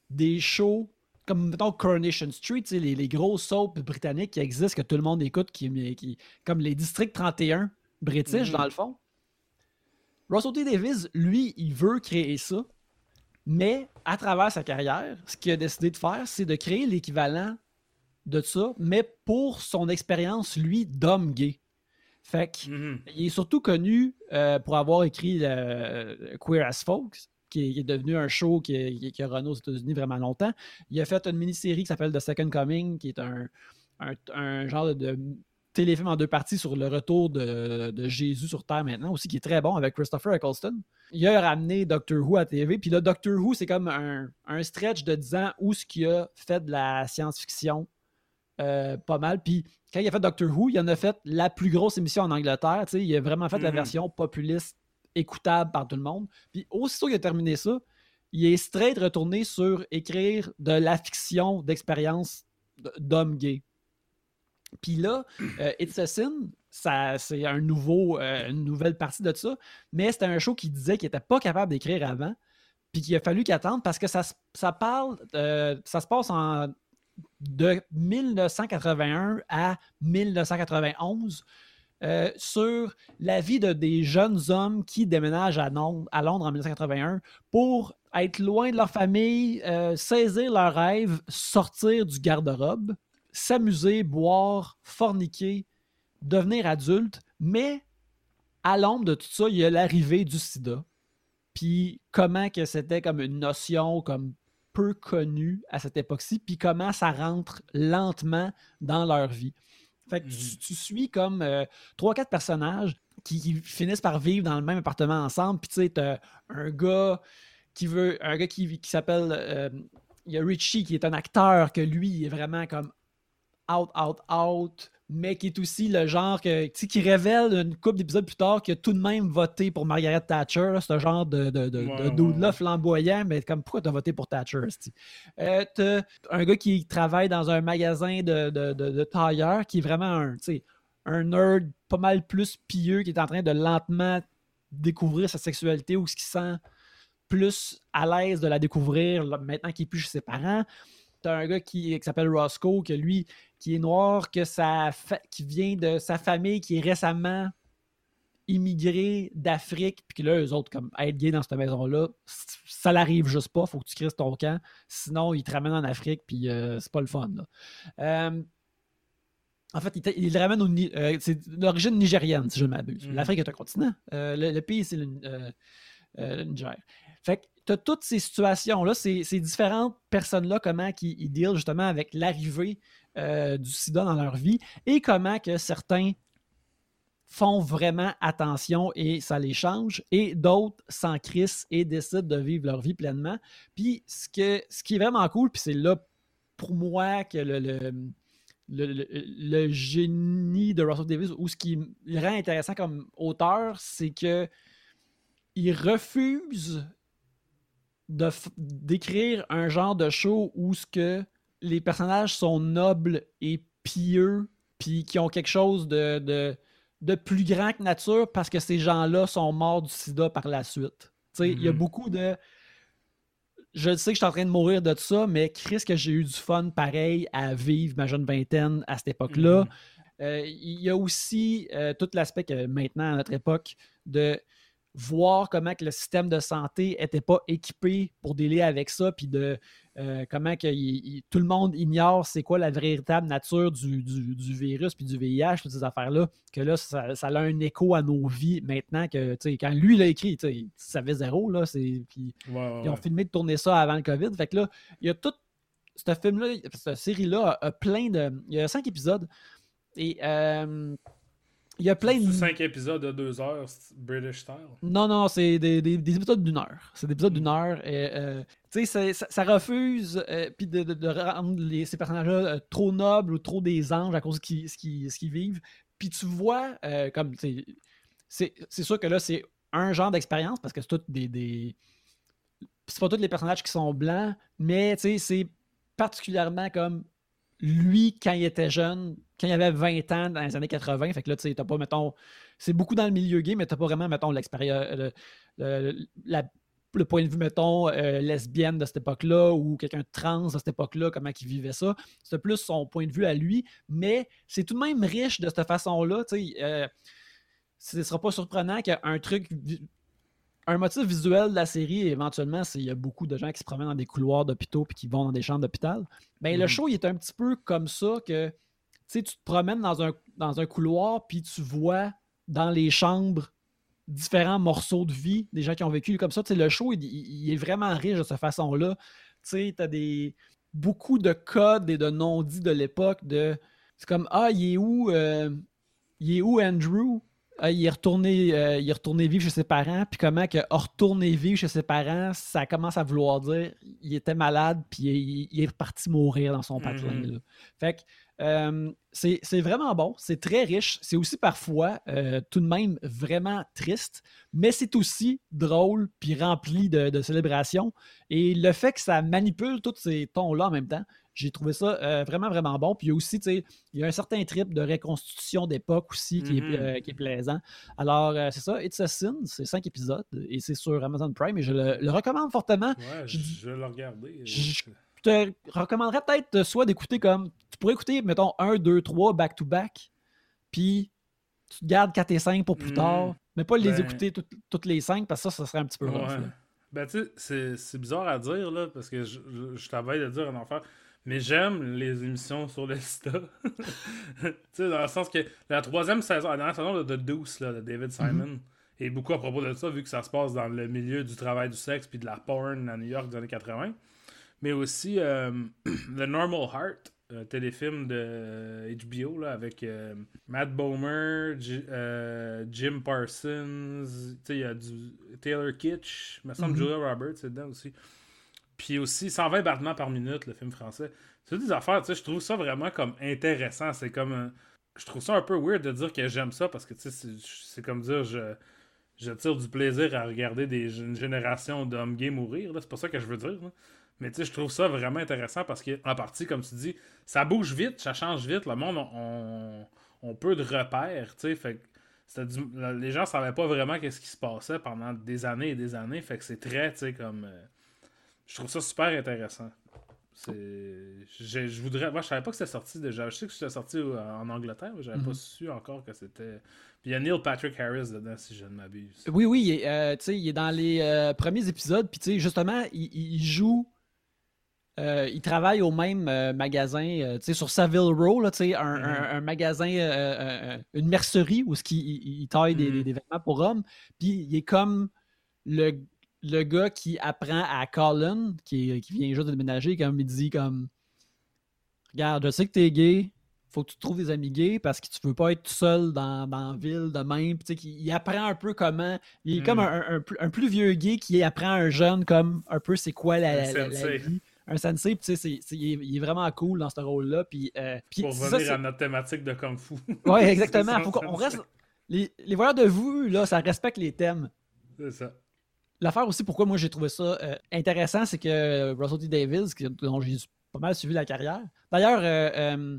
des shows comme, mettons, Coronation Street, les, les gros soaps britanniques qui existent, que tout le monde écoute, qui, qui, comme les District 31 british, mm-hmm. dans le fond. Russell T. Davis, lui, il veut créer ça, mais à travers sa carrière, ce qu'il a décidé de faire, c'est de créer l'équivalent de ça, mais pour son expérience, lui, d'homme gay. Fait qu'il mhm. est surtout connu euh, pour avoir écrit Queer as Folks, qui est, devenu un show qui, qui a runné aux États-Unis vraiment longtemps. Il a fait une mini-série qui s'appelle The Second Coming, qui est un, un, genre de, téléfilm en deux parties sur le retour de, Jésus sur Terre maintenant, aussi qui est très bon avec Christopher Eccleston. Il a ramené Doctor Who à TV, puis là, Doctor Who, c'est comme un, stretch de 10 ans où ce qu'il a fait de la science-fiction euh, pas mal. Puis quand il a fait Doctor Who, il en a fait la plus grosse émission en Angleterre. Il a vraiment fait la mm-hmm. version populiste, écoutable par tout le monde. Puis aussitôt qu'il a terminé ça, il est straight retourné sur écrire de la fiction d'expérience d'homme gay. Puis là, euh, It's a Sin, c'est un nouveau, euh, une nouvelle partie de ça, mais c'était un show qui disait qu'il n'était pas capable d'écrire avant, puis qu'il a fallu qu'il attende parce que ça, ça parle, euh, ça se passe en de 1981 à 1991 sur la vie de des jeunes hommes qui déménagent à, Londres, en 1981 pour être loin de leur famille, saisir leurs rêves, sortir du garde-robe s'amuser, boire, forniquer, devenir adulte, mais à l'ombre de tout ça, il y a l'arrivée du sida. puis comment que c'était comme une notion comme peu connue à cette époque-ci, puis comment ça rentre lentement dans leur vie. Fait que tu, mmh suis comme euh, trois, quatre personnages qui, finissent par vivre dans le même appartement ensemble. Puis tu sais, t'as un gars qui veut. Un gars qui, qui s'appelle. Euh, il y a Richie qui est un acteur que lui est vraiment comme out, out, out mais qui est aussi le genre que, qui révèle une couple d'épisodes plus tard qu'il a tout de même voté pour Margaret Thatcher, ce genre de, de, de, flamboyant, mais comme pourquoi tu as voté pour Thatcher? Euh, t'as un gars qui travaille dans un magasin de, de, tailleurs qui est vraiment un, un nerd pas mal plus pieux qui est en train de lentement découvrir sa sexualité ou ce qui sent plus à l'aise de la découvrir maintenant qu'il est plus chez ses parents. T'as un gars qui, qui s'appelle Roscoe, que lui, qui est noir, que ça qui vient de sa famille qui est récemment immigré d'Afrique, puis que là, eux autres, comme être gay dans cette maison-là, ça l'arrive juste pas, faut que tu crises ton camp, sinon ils te ramènent en Afrique, puis euh, c'est pas le fun. Euh, en fait, il, te ramène au euh, c'est d'origine nigérienne, si je ne m'abuse. Mm. L'Afrique est un continent. Le, pays, c'est le, Niger. Fait que toutes ces situations-là, ces, différentes personnes-là, comment ils, ils deal justement avec l'arrivée euh, du sida dans leur vie et comment que certains font vraiment attention et ça les change et d'autres s'en crissent et décident de vivre leur vie pleinement. Puis ce, que, ce qui est vraiment cool, puis c'est là pour moi que le, le, le, génie de Russell Davis ou ce qui le rend intéressant comme auteur, c'est que il refuse d'écrire un genre de show où ce que les personnages sont nobles et pieux, puis qui ont quelque chose de, de, plus grand que nature parce que ces gens-là sont morts du sida par la suite. Il y a mhm. beaucoup de. Je sais que je suis en train de mourir de ça, mais Chris, que j'ai eu du fun pareil à vivre ma jeune vingtaine à cette époque-là. Mhm. Euh, il y a aussi euh, tout l'aspect que maintenant, à notre époque, de voir comment que le système de santé n'était pas équipé pour délai avec ça, puis de euh, comment que tout le monde ignore c'est quoi la véritable nature du, virus puis du VIH, toutes ces affaires-là, que là, ça, a un écho à nos vies maintenant que, quand lui l'a écrit, il savait zéro, là, puis ils ont filmé de tourner ça avant le COVID. Fait que là, il y a tout, ce film-là, cette série-là a, plein de, il y a cinq épisodes, et... Euh, il y a plein de. cinq épisodes de deux heures, British style. Non, non, c'est des, épisodes d'une heure. C'est des épisodes d'une heure. Et, euh, tu sais, ça, refuse euh, puis de, rendre ces personnages-là euh, trop nobles ou trop des anges à cause de ce qu'ils vivent. Puis tu vois, comme. C'est sûr que là, c'est un genre d'expérience parce que c'est tout des. des... C'est pas tous les personnages qui sont blancs, mais tu sais, c'est particulièrement comme lui, quand il était jeune, quand il avait 20 ans dans les années 80, fait que là, tu t'as pas, mettons, c'est beaucoup dans le milieu gay, mais t'as pas vraiment, mettons, l'expérience, le, point de vue, mettons, euh, lesbienne de cette époque-là ou quelqu'un de trans de cette époque-là, comment il vivait ça. C'est plus son point de vue à lui, mais c'est tout de même riche de cette façon-là, tu. Euh, ce ne sera pas surprenant qu'un truc un motif visuel de la série, éventuellement, c'est qu'il y a beaucoup de gens qui se promènent dans des couloirs d'hôpitaux puis qui vont dans des chambres d'hôpital. Mais le mhm. show, il est un petit peu comme ça que tu te promènes dans un, dans un couloir puis tu vois dans les chambres différents morceaux de vie des gens qui ont vécu comme ça. le show, il, est vraiment riche de cette façon-là. Tu as des, beaucoup de codes et de non-dits de l'époque de c'est comme Ah, il est où euh, il est où Andrew? Ah, il, est retourné, euh, il est retourné vivre chez ses parents, puis comment que retourner vivre chez ses parents, ça commence à vouloir dire il était malade, puis il, est reparti mourir dans son patelin. Mm-hmm. Fait que euh, c'est vraiment bon, c'est très riche, c'est aussi parfois euh, tout de même vraiment triste, mais c'est aussi drôle puis rempli de, de célébrations. Et le fait que ça manipule tous ces tons-là en même temps, j'ai trouvé ça euh, vraiment, vraiment bon. Puis il y a aussi, tu sais, il y a un certain trip de reconstitution d'époque aussi qui, est, qui, est, plaisant. Alors, c'est ça, It's a Sin, c'est cinq épisodes et c'est sur Amazon Prime et je le, recommande fortement. Ouais, je, vais le regarder. Je, te recommanderais peut-être soit d'écouter comme. Tu pourrais écouter, mettons, un, deux, trois back-to-back, puis tu te gardes 4 et 5 pour plus tard, mm. mais pas les ben écouter toutes les cinq parce que ça, ça serait un petit peu ouais. Ben, tu sais, c'est bizarre à dire, là, parce que je, je, t'avais de dire un enfer. Mais j'aime les émissions sur le sida. *laughs* tu sais, dans le sens que la troisième saison, la dernière saison de, Deuce, là, de David Simon, Et beaucoup à propos de ça, vu que ça se passe dans le milieu du travail du sexe puis de la porn à New York des années 80. Mais aussi *clears throat* The Normal Heart, un téléfilm de HBO là, avec Matt Bomer, Jim Parsons, il y a du Taylor Kitsch, il me semble Julia Roberts c'est dedans aussi. Puis aussi 120 battements par minute, le film français. C'est des affaires, tu sais, je trouve ça vraiment comme intéressant. C'est comme. Je trouve ça un peu weird de dire que j'aime ça parce que, tu sais, c'est comme dire je, je tire du plaisir à regarder des, une génération d'hommes gays mourir. C'est pas ça que je veux dire. Mais tu sais, je trouve ça vraiment intéressant parce qu'en partie, comme tu dis, ça bouge vite, ça change vite. Le monde, on, on peu de repères, tu sais. Fait les gens savaient pas vraiment qu'est-ce qui se passait pendant des années et des années. Fait que c'est très, tu sais, comme. Euh, je trouve ça super intéressant. Je, je voudrais. Moi, je savais pas que c'était sorti déjà. Je sais que c'était sorti en Angleterre, mais j'avais pas mhm. su encore que c'était. Puis il y a Neil Patrick Harris dedans, si je ne m'abuse. Oui, oui, il est, euh, il est dans les euh, premiers épisodes. Puis justement, il, joue. Euh, il travaille au même magasin, sur Savile Row, là, un, un, mhm. un, magasin, une mercerie où il, il, taille des, mhm. des, vêtements pour hommes. Puis il est comme le le gars qui apprend à Colin, qui, qui vient juste de déménager, comme il dit comme Regarde, je sais que t'es gay, faut que tu trouves des amis gays parce que tu veux pas être tout seul dans, dans la ville de même. Puis, il apprend un peu comment. Il est comme hmm. un, un, plus vieux gay qui apprend à un jeune comme un peu c'est quoi la, vie. Un sensei, tu sais, il, est vraiment cool dans ce rôle-là. Puis, euh, Pour revenir à notre thématique de Kung Fu. *laughs* Oui, exactement. Faut reste. Les, les voyeurs de vue, là, ça respecte les thèmes. C'est ça. L'affaire aussi, pourquoi moi j'ai trouvé ça euh, intéressant, c'est que Russell T. Davis, dont j'ai pas mal suivi la carrière, d'ailleurs, euh, euh,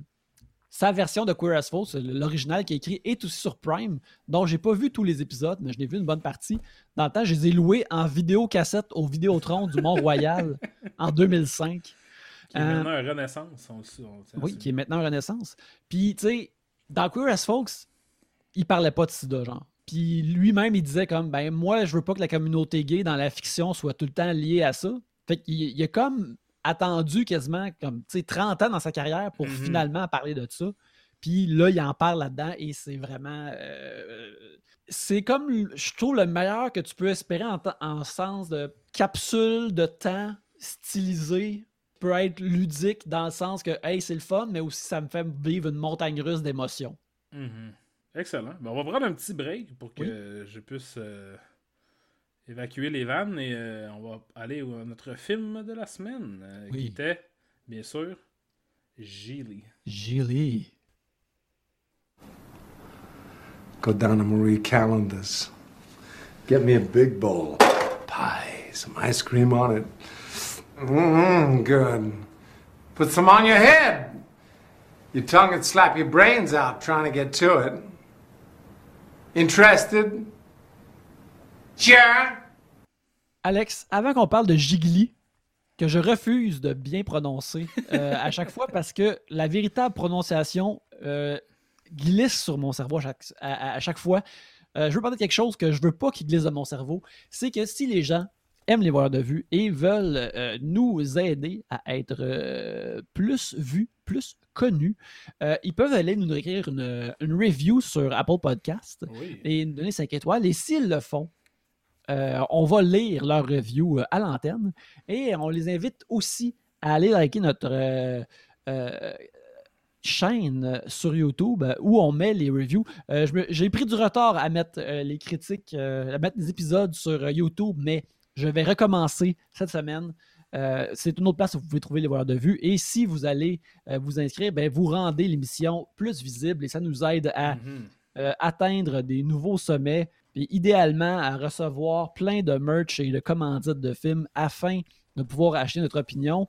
sa version de Queer as Folks, l'original qui est écrit, est aussi sur Prime, dont j'ai pas vu tous les épisodes, mais je l'ai vu une bonne partie. Dans le temps, je les ai loués en vidéo-cassette au Vidéotron du Mont-Royal *laughs* en 2005. Qui est maintenant un renaissance. oui, qui est maintenant un renaissance. Puis, tu sais, dans Queer as Folks, il parlait pas de sida, genre. Puis lui-même, il disait comme, ben moi, je veux pas que la communauté gay dans la fiction soit tout le temps liée à ça. Fait qu'il il a comme attendu quasiment comme 30 ans dans sa carrière pour mm-hmm. finalement parler de ça. Puis là, il en parle là-dedans et c'est vraiment. Euh, c'est comme, je trouve, le meilleur que tu peux espérer en, en sens de capsule de temps stylisée peut être ludique dans le sens que, hey, c'est le fun, mais aussi ça me fait vivre une montagne russe d'émotions. Mm-hmm. Excellent. Ben, on va prendre un petit break pour que je puisse euh, évacuer les vannes et euh, on va aller à notre film de la semaine euh, qui était, bien sûr, Gilly. Gilly. Go down to Marie Callender's. Get me a big bowl. Pie, some ice cream on it. Mmm, good. Put some on your head. Your tongue would slap your brains out trying to get to it. Interested? Sure. Alex, avant qu'on parle de Gigli, que je refuse de bien prononcer euh, à chaque fois parce que la véritable prononciation euh, glisse sur mon cerveau à chaque, fois. Euh, je veux parler de quelque chose que je veux pas qu'il glisse de mon cerveau. C'est que si les gens aiment les voyeurs de vue et veulent euh, nous aider à être euh, plus vus, plus connus, euh, ils peuvent aller nous écrire une, review sur Apple Podcast et nous donner 5 étoiles. Et s'ils le font, on va lire leur review à l'antenne et on les invite aussi à aller liker notre chaîne sur YouTube où on met les reviews. J'ai pris du retard à mettre les critiques, à mettre les épisodes sur YouTube, mais je vais recommencer cette semaine. Euh, c'est une autre place où vous pouvez trouver les voyeurs de vue. Et si vous allez euh, vous inscrire, ben, vous rendez l'émission plus visible et ça nous aide à mhm. euh, atteindre des nouveaux sommets et idéalement à recevoir plein de merch et de commandites de films afin de pouvoir acheter notre opinion.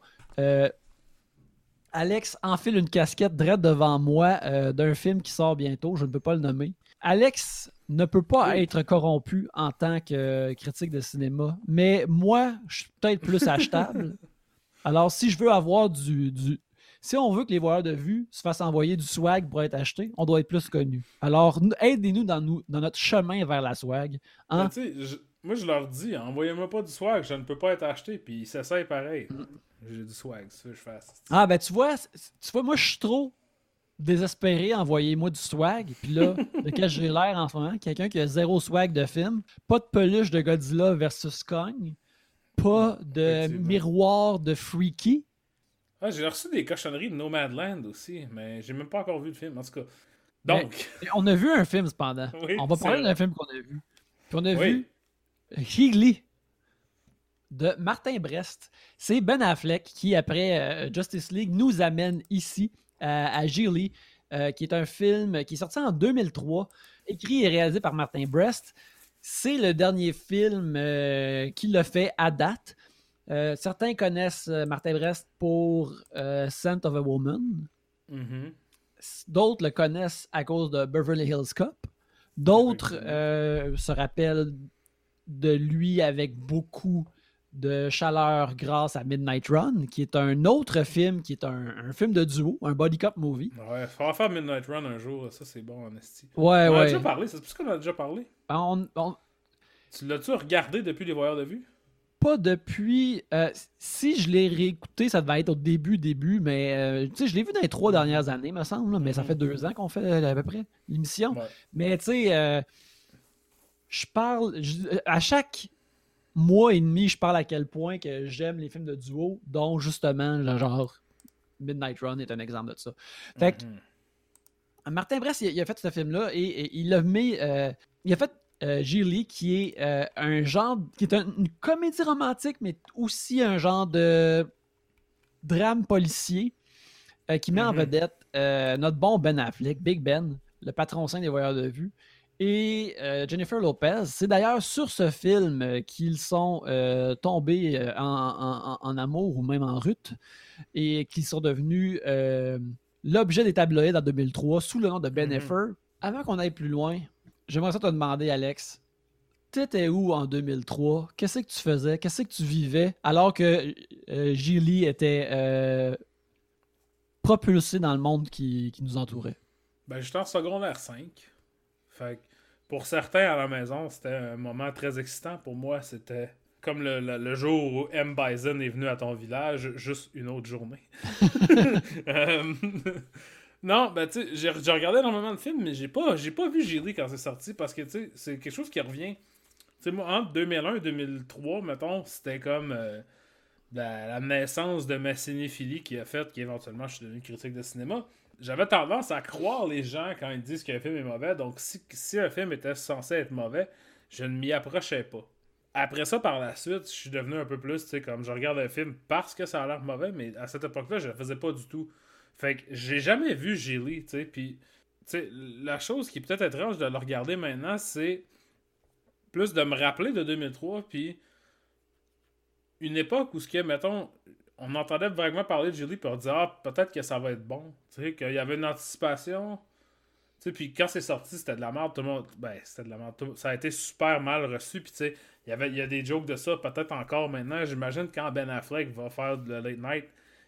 Alex enfile une casquette droite devant moi d'un film qui sort bientôt. Je ne peux pas le nommer. Alex ne peut pas être corrompu en tant que critique de cinéma, mais moi, je suis peut-être plus achetable. *laughs* Alors, si je veux avoir du, du, Si on veut que les voyeurs de vue se fassent envoyer du swag pour être acheté, on doit être plus connu. Alors, aidez-nous dans, nous, dans notre chemin vers la swag. Hein? moi, je leur dis, envoyez-moi pas du swag, je ne peux pas être acheté, puis ils s'essayent pareil. J'ai du swag, c'est ce que je fasse. Ah, ben tu vois, tu vois, moi, je suis trop désespéré, envoyez-moi du swag. Puis là, *laughs* de quel j'ai l'air en ce moment, quelqu'un qui a zéro swag de film, pas de peluche de Godzilla versus Kong, pas de miroir de Freaky. Ah, j'ai reçu des cochonneries de Nomadland aussi, mais j'ai même pas encore vu le film, en tout cas. Donc, On a vu un film cependant. *laughs* Oui, on va parler d'un film qu'on a vu. Puis on a Oui. vu de Martin Brest. C'est Ben Affleck qui, après euh, Justice League, nous amène ici euh, à Gilly, euh, qui est un film qui est sorti en 2003, écrit et réalisé par Martin Brest. C'est le dernier film qu'il a fait à date. Euh, certains connaissent euh, Martin Brest pour euh, Scent of a Woman. mhm. D'autres le connaissent à cause de Beverly Hills Cop. D'autres euh, se rappellent de lui avec beaucoup de chaleur grâce à Midnight Run, qui est un autre film, qui est un, un film de duo, un body cop movie. ouais, faudra faire Midnight Run un jour, ça c'est bon en esti. Ouais, on a déjà parlé, c'est plus qu'on en a déjà parlé. On- on- Tu l'as-tu regardé depuis les voyeurs de vue? Pas depuis. euh, si je l'ai réécouté, ça devait être au début, début, mais euh, tu sais, je l'ai vu dans les trois dernières années, me semble, mais ça fait deux ans qu'on fait euh, à peu près l'émission. Ouais. Mais tu sais, euh, je parle. je- à chaque mois et demi, je parle à quel point que j'aime les films de duo, dont justement, le genre Midnight Run est un exemple de ça. Fait que Mhm. Martin Brest, il, il a fait ce film-là et, et il a mis. il a fait euh, Gilly, qui est euh, un genre. qui est un- une comédie romantique, mais aussi un genre de drame policier euh, qui met en Mhm. vedette euh, notre bon Ben Affleck, Big Ben, le patron saint des voyeurs de vue, et euh, Jennifer Lopez. C'est d'ailleurs sur ce film euh, qu'ils sont euh, tombés euh, en, en- en- en amour ou même en rut et qu'ils sont devenus euh, l'objet des tabloïds en 2003 sous le nom de Ben Mhm. Effer. Avant qu'on aille plus loin, j'aimerais ça te demander, Alex, t'étais où en 2003? Qu'est-ce que tu faisais? Qu'est-ce que tu vivais alors que euh, Gilly était euh, propulsé dans le monde qui, qui nous entourait? Ben, j'étais en secondaire 5. Fait que pour certains à la maison, c'était un moment très excitant. Pour moi, c'était comme le, le- le jour où M. Bison est venu à ton village, juste une autre journée. *laughs* *laughs* Euh, non, ben tu sais, j'ai regardé énormément de films, mais j'ai pas, j'ai pas vu Gilly quand c'est sorti parce que tu sais, c'est quelque chose qui revient. Tu sais, moi, entre 2001 et 2003, mettons, c'était comme euh, la, la naissance de ma cinéphilie qui a fait qu'éventuellement je suis devenu critique de cinéma. J'avais tendance à croire les gens quand ils disent qu'un film est mauvais, donc si, si un film était censé être mauvais, je ne m'y approchais pas. Après ça, par la suite, je suis devenu un peu plus, tu sais, comme je regarde un film parce que ça a l'air mauvais, mais à cette époque-là, je le faisais pas du tout. Fait que j'ai jamais vu Gilly, tu sais, puis, tu sais, la chose qui est peut-être étrange de le regarder maintenant, c'est plus de me rappeler de 2003, puis une époque où ce que, mettons, on entendait vaguement parler de Gilly, puis on disait, ah, peut-être que ça va être bon, tu sais, qu'il y avait une anticipation. Tu sais, puis quand c'est sorti, c'était de la merde. Tout le monde. Ben, c'était de la merde. tout- Ça a été super mal reçu. Puis, tu sais, il y avait- il y a des jokes de ça, peut-être encore maintenant. J'imagine quand Ben Affleck va faire le late night,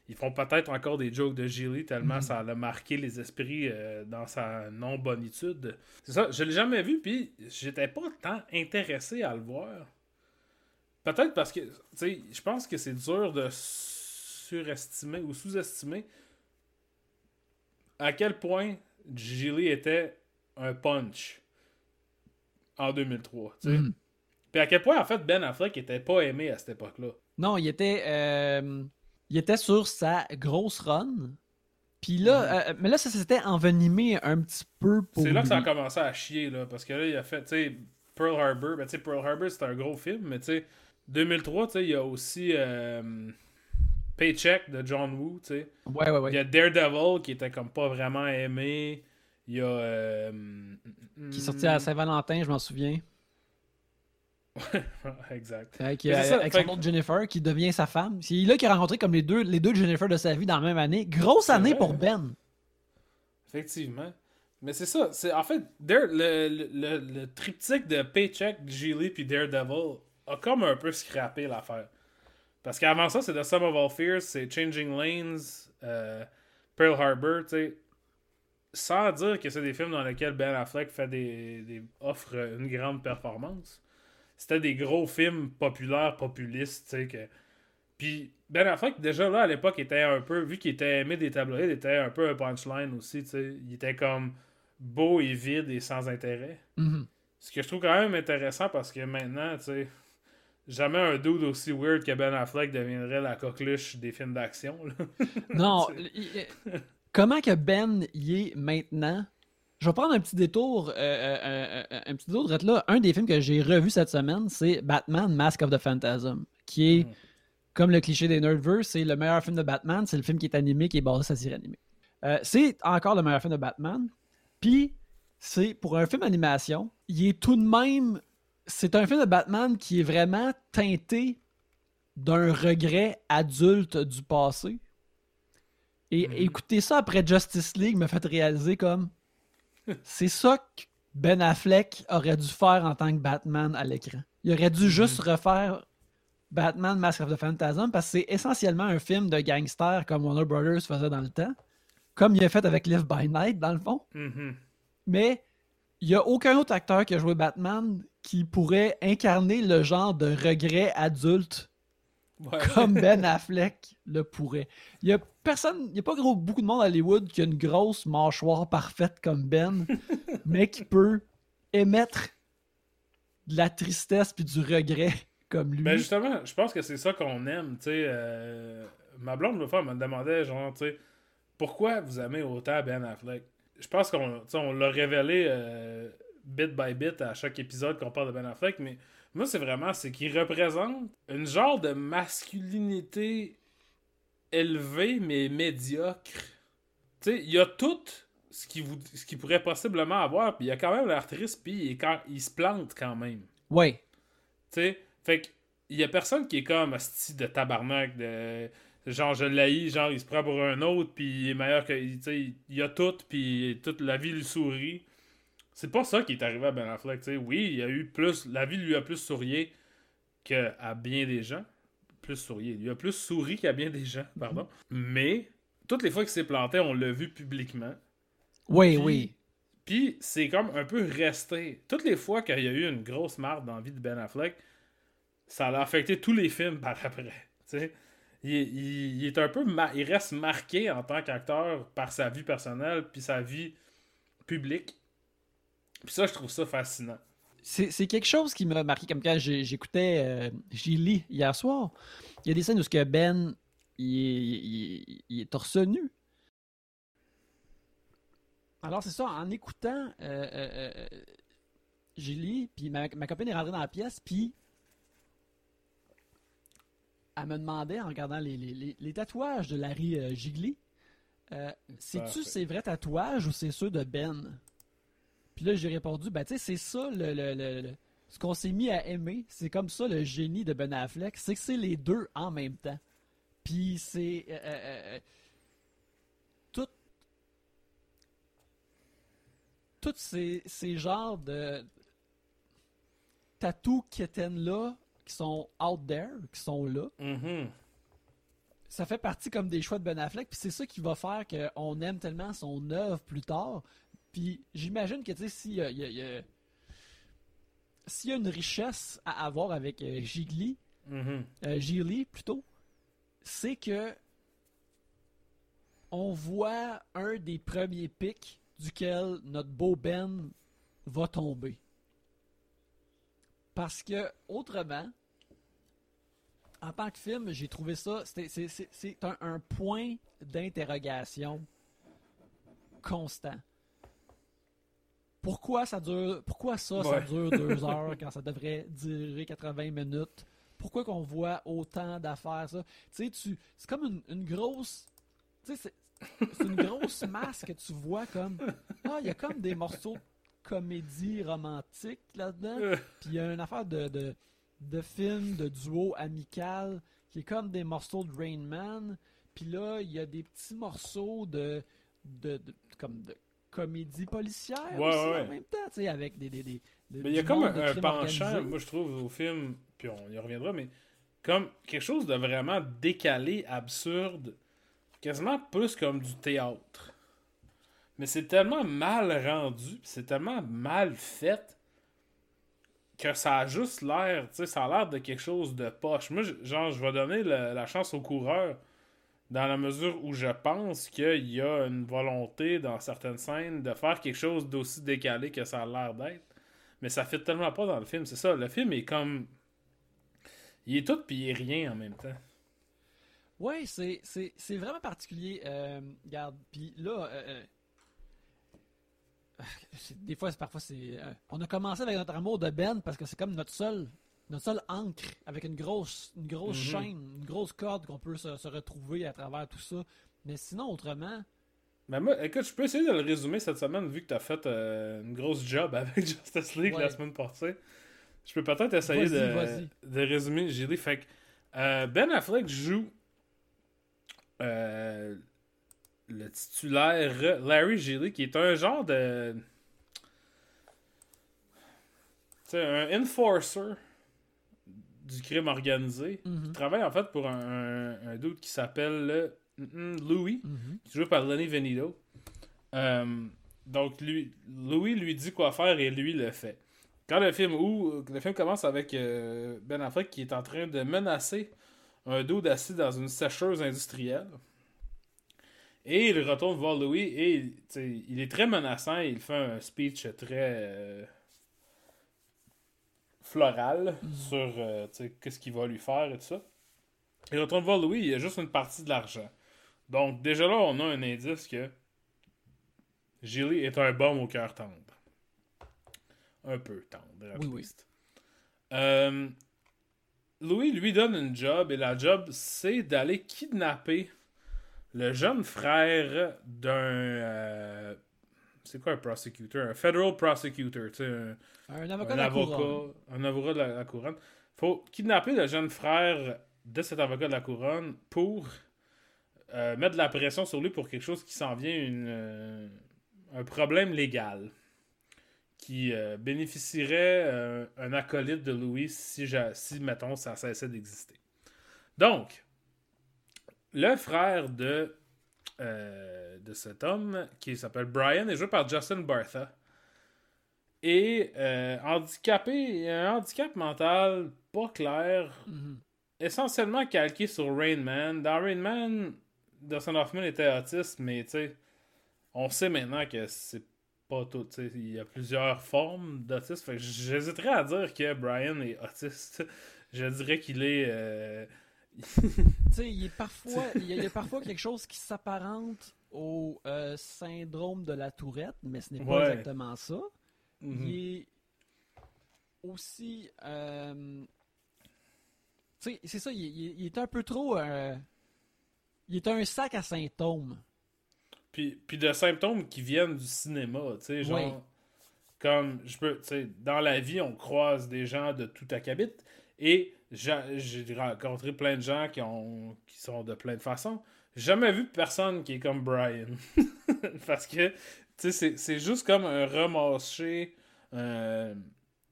ils font peut-être encore des jokes de Gilly tellement ça a marqué les esprits euh, dans sa non-bonitude. C'est ça, je l'ai jamais vu, puis j'étais pas tant intéressé à le voir. Peut-être parce que, tu sais, je pense que c'est dur de surestimer ou sous-estimer à quel point Gilly était un punch en 2003. tu sais. Mhm. Puis à quel point, en fait, Ben Affleck était pas aimé à cette époque-là. Non, il était, euh, il était sur sa grosse run. Puis là, euh, mais là, ça s'était envenimé un petit peu pour. Mhm. C'est là que ça a commencé à chier, là, parce que là, il a fait, tu sais, Pearl Harbor. Ben, tu sais, Pearl Harbor, c'est un gros film, mais tu sais, 2003, tu sais, il y a aussi euh, Paycheck de John Woo, tu sais. Ouais, ouais, ouais. Il y a Daredevil qui était comme pas vraiment aimé. Il y a. euh, Qui est sorti à Saint-Valentin, je m'en souviens. *laughs* exact. Avec, euh, ça, avec fait son que- autre Jennifer qui devient sa femme. C'est là qu'il a rencontré comme les deux, les deux Jennifer de sa vie dans la même année. Grosse année vrai, pour? Ben. Effectivement. Mais c'est ça. C'est, en fait, Dare- le, le, le, le triptyque de Paycheck, Gilly puis Daredevil a comme un peu scrappé l'affaire. Parce qu'avant ça, c'est The Sum of All Fears, c'est Changing Lanes, euh, Pearl Harbor, tu sais. Sans dire que c'est des films dans lesquels Ben Affleck fait des, des- offre une grande performance. C'était des gros films populaires, populistes, tu sais, que Puis Ben Affleck, déjà là, à l'époque, était un peu, vu qu'il était aimé des tabloïds, il était un peu un punchline aussi, tu sais. Il était comme beau et vide et sans intérêt. Mhm. Ce que je trouve quand même intéressant parce que maintenant, tu sais, jamais un dude aussi weird que Ben Affleck deviendrait la coqueluche des films d'action. Non, *laughs* comment que Ben y est maintenant? Je vais prendre un petit détour, euh, euh, euh, un petit détour de là. Un des films que j'ai revu cette semaine, c'est Batman Mask of the Phantasm, qui est, Mhm. comme le cliché des Nerdverse, c'est le meilleur film de Batman, c'est le film qui est animé, qui est basé sur la série animée. C'est encore le meilleur film de Batman. Puis, c'est pour un film d'animation, il est tout de même. C'est un film de Batman qui est vraiment teinté d'un regret adulte du passé. Et Mhm. écouter ça après Justice League me fait réaliser comme. C'est ça que Ben Affleck aurait dû faire en tant que Batman à l'écran. Il aurait dû juste refaire Batman Mask of the Phantasm parce que c'est essentiellement un film de gangster comme Warner Brothers faisait dans le temps. Comme il a fait avec Live by Night, dans le fond. Mhm. Mais il n'y a aucun autre acteur qui a joué Batman qui pourrait incarner le genre de regret adulte Ouais. comme Ben Affleck le pourrait. Il y a personne, il n'y a pas gros, beaucoup de monde à Hollywood qui a une grosse mâchoire parfaite comme Ben, *laughs* mais qui peut émettre de la tristesse puis du regret comme lui. Ben justement, je pense que c'est ça qu'on aime, tu sais. euh, Ma blonde, elle me demandait, genre, tu sais, pourquoi vous aimez autant Ben Affleck? Je pense qu'on on l'a révélé euh, bit by bit à chaque épisode qu'on parle de Ben Affleck, mais moi, c'est vraiment, c'est qu'il représente une genre de masculinité élevée, mais médiocre. Tu sais, il y a tout ce qu'il qu'il pourrait possiblement avoir, puis il a quand même l'air triste, puis il, quand- il se plante quand même. Ouais. Tu sais, fait que il y a personne qui est comme style de tabarnak de genre je l'haïs, genre il se prend pour un autre puis il est meilleur que tu sais, il a tout puis toute la vie lui sourit. C'est pas ça qui est arrivé à Ben Affleck, tu sais. Oui, il y a eu plus la vie lui a plus sourié que à bien des gens, plus sourié, il lui a plus souri qu'à bien des gens, pardon. Mais toutes les fois qu'il s'est planté, on l'a vu publiquement. Oui, Puis- oui. Puis c'est comme un peu resté. Toutes les fois qu'il y a eu une grosse marde dans la vie de Ben Affleck, ça l'a affecté tous les films par après. tu sais. Il, est- il- il est un peu il reste marqué en tant qu'acteur par sa vie personnelle puis sa vie publique. Puis ça, je trouve ça fascinant. C'est quelque chose qui m'a marqué comme quand j'écoutais euh, Gilly hier soir. Il y a des scènes où ce que Ben il est, il- il est torse nu. Alors c'est ça, en écoutant euh, euh, euh, Gilly, puis ma, ma copine est rentrée dans la pièce, puis elle me demandait en regardant les, les- les- les tatouages de Larry euh, Gigli, euh, c'est-tu ces vrais tatouages ou c'est ceux de Ben? Puis là, j'ai répondu, ben tu sais, c'est ça le, le- le- le- ce qu'on s'est mis à aimer. C'est comme ça le génie de Ben Affleck, c'est que c'est les deux en même temps. Puis c'est euh, euh, euh, tout, tous ces, ces genres de tatou quétaines là qui sont out there, qui sont là. Mhm. Ça fait partie comme des choix de Ben Affleck, puis c'est ça qui va faire qu'on aime tellement son œuvre plus tard. Puis j'imagine que, tu sais, s'il y a, il y a- il y a- s'il y a une richesse à avoir avec euh, Gigli, Mhm. euh, Gigli plutôt, c'est que on voit un des premiers pics duquel notre beau Ben va tomber. Parce que, autrement, en tant que film, j'ai trouvé ça, c'est- c'est c'est un, un point d'interrogation constant. Pourquoi ça dure, pourquoi ça, ça dure deux *laughs* heures quand ça devrait durer 80 minutes? Pourquoi qu'on voit autant d'affaires, ça? Tu sais, tu, c'est comme une, une grosse, tu sais, c'est- c'est une grosse *laughs* masse que tu vois comme, ah, il y a comme des morceaux de comédie romantique là-dedans. *laughs* Puis il y a une affaire de, de, de film, de duo amical, qui est comme des morceaux de Rain Man. Puis là, il y a des petits morceaux de, de, de- comme de comédie policière Ouais, aussi ouais, en même temps, tu sais, avec des... des, des- de- Mais il y a comme un, penchant, organisé. moi je trouve, au film, puis on y reviendra, mais comme quelque chose de vraiment décalé, absurde, quasiment plus comme du théâtre. Mais c'est tellement mal rendu, c'est tellement mal fait que ça a juste l'air, tu sais, ça a l'air de quelque chose de poche. Moi, je- genre, je vais donner le- la chance au coureur dans la mesure où je pense qu'il y a une volonté dans certaines scènes de faire quelque chose d'aussi décalé que ça a l'air d'être. Mais ça fait tellement pas dans le film, c'est ça. Le film est comme. Il est tout puis il est rien en même temps. Ouais, c'est, c'est, c'est vraiment particulier. Euh, regarde, puis là, euh, euh, *laughs* des fois, parfois, c'est. on a commencé avec notre amour de Ben parce que c'est comme notre seul, notre seul encre avec une grosse, une grosse Mhm. chaîne, une grosse corde qu'on peut se, se retrouver à travers tout ça. Mais sinon, autrement, Mais moi, écoute, je peux essayer de le résumer cette semaine vu que t'as fait euh, une grosse job *laughs* avec Justice League Ouais. la semaine passée. Je peux peut-être essayer de, de résumer Gilly. Fait que euh, Ben Affleck joue euh, le titulaire Larry Gilly, qui est un genre de. Tu sais, un enforcer du crime organisé. Mhm. Il travaille en fait pour un, dude qui s'appelle mm, Louis Mhm. qui est joué par Lenny Venito. Euh, donc, lui, Louis lui dit quoi faire et lui le fait. Quand le film où le film commence avec euh, Ben Affleck qui est en train de menacer un dude assis dans une sécheuse industrielle. Et il retourne voir Louis et il est très menaçant. Il fait un speech très euh, floral sur euh, qu'est-ce qu'il va lui faire et tout ça. Il retourne voir Louis, il y a juste une partie de l'argent. Donc, déjà là, on a un indice que Gilly est un baume au cœur tendre. Un peu tendre, à Oui, oui. Euh, Louis lui donne une job, et la job, c'est d'aller kidnapper le jeune frère d'un. euh, c'est quoi un prosecutor Un federal prosecutor, tu sais, un, un avocat un de la avocat, couronne. un avocat de la, la couronne. Faut kidnapper le jeune frère de cet avocat de la couronne pour euh, mettre de la pression sur lui pour quelque chose qui s'en vient, une, euh, un problème légal qui euh, bénéficierait euh, un acolyte de Louis si, si, mettons, ça cessait d'exister. Donc, le frère de, euh, de cet homme, qui s'appelle Brian, est joué par Justin Bartha et euh, handicapé, il a un handicap mental pas clair, Mhm. essentiellement calqué sur Rain Man. Dans Rain Man, Dustin Hoffman était autiste, mais tu sais, on sait maintenant que c'est pas tout. tu sais, Il y a plusieurs formes d'autisme. Fait que J'hésiterais à dire que Brian est autiste. *laughs* Je dirais qu'il est. euh, *laughs* Tu sais, il, parfois, y a, y a parfois quelque chose qui s'apparente au euh, syndrome de la tourette, mais ce n'est pas Ouais. exactement ça. Il est aussi. euh, c'est ça, il, il- il est un peu trop. euh, Il est un sac à symptômes. Puis, puis de symptômes qui viennent du cinéma, tu sais, genre. Oui. Comme, je peux, dans la vie, on croise des gens de tout acabit. Et j'a- j'ai rencontré plein de gens qui, ont, qui sont de plein de façons. Jamais vu personne qui est comme Brian. *laughs* Parce que, tu sais, c'est- juste comme un remarché euh,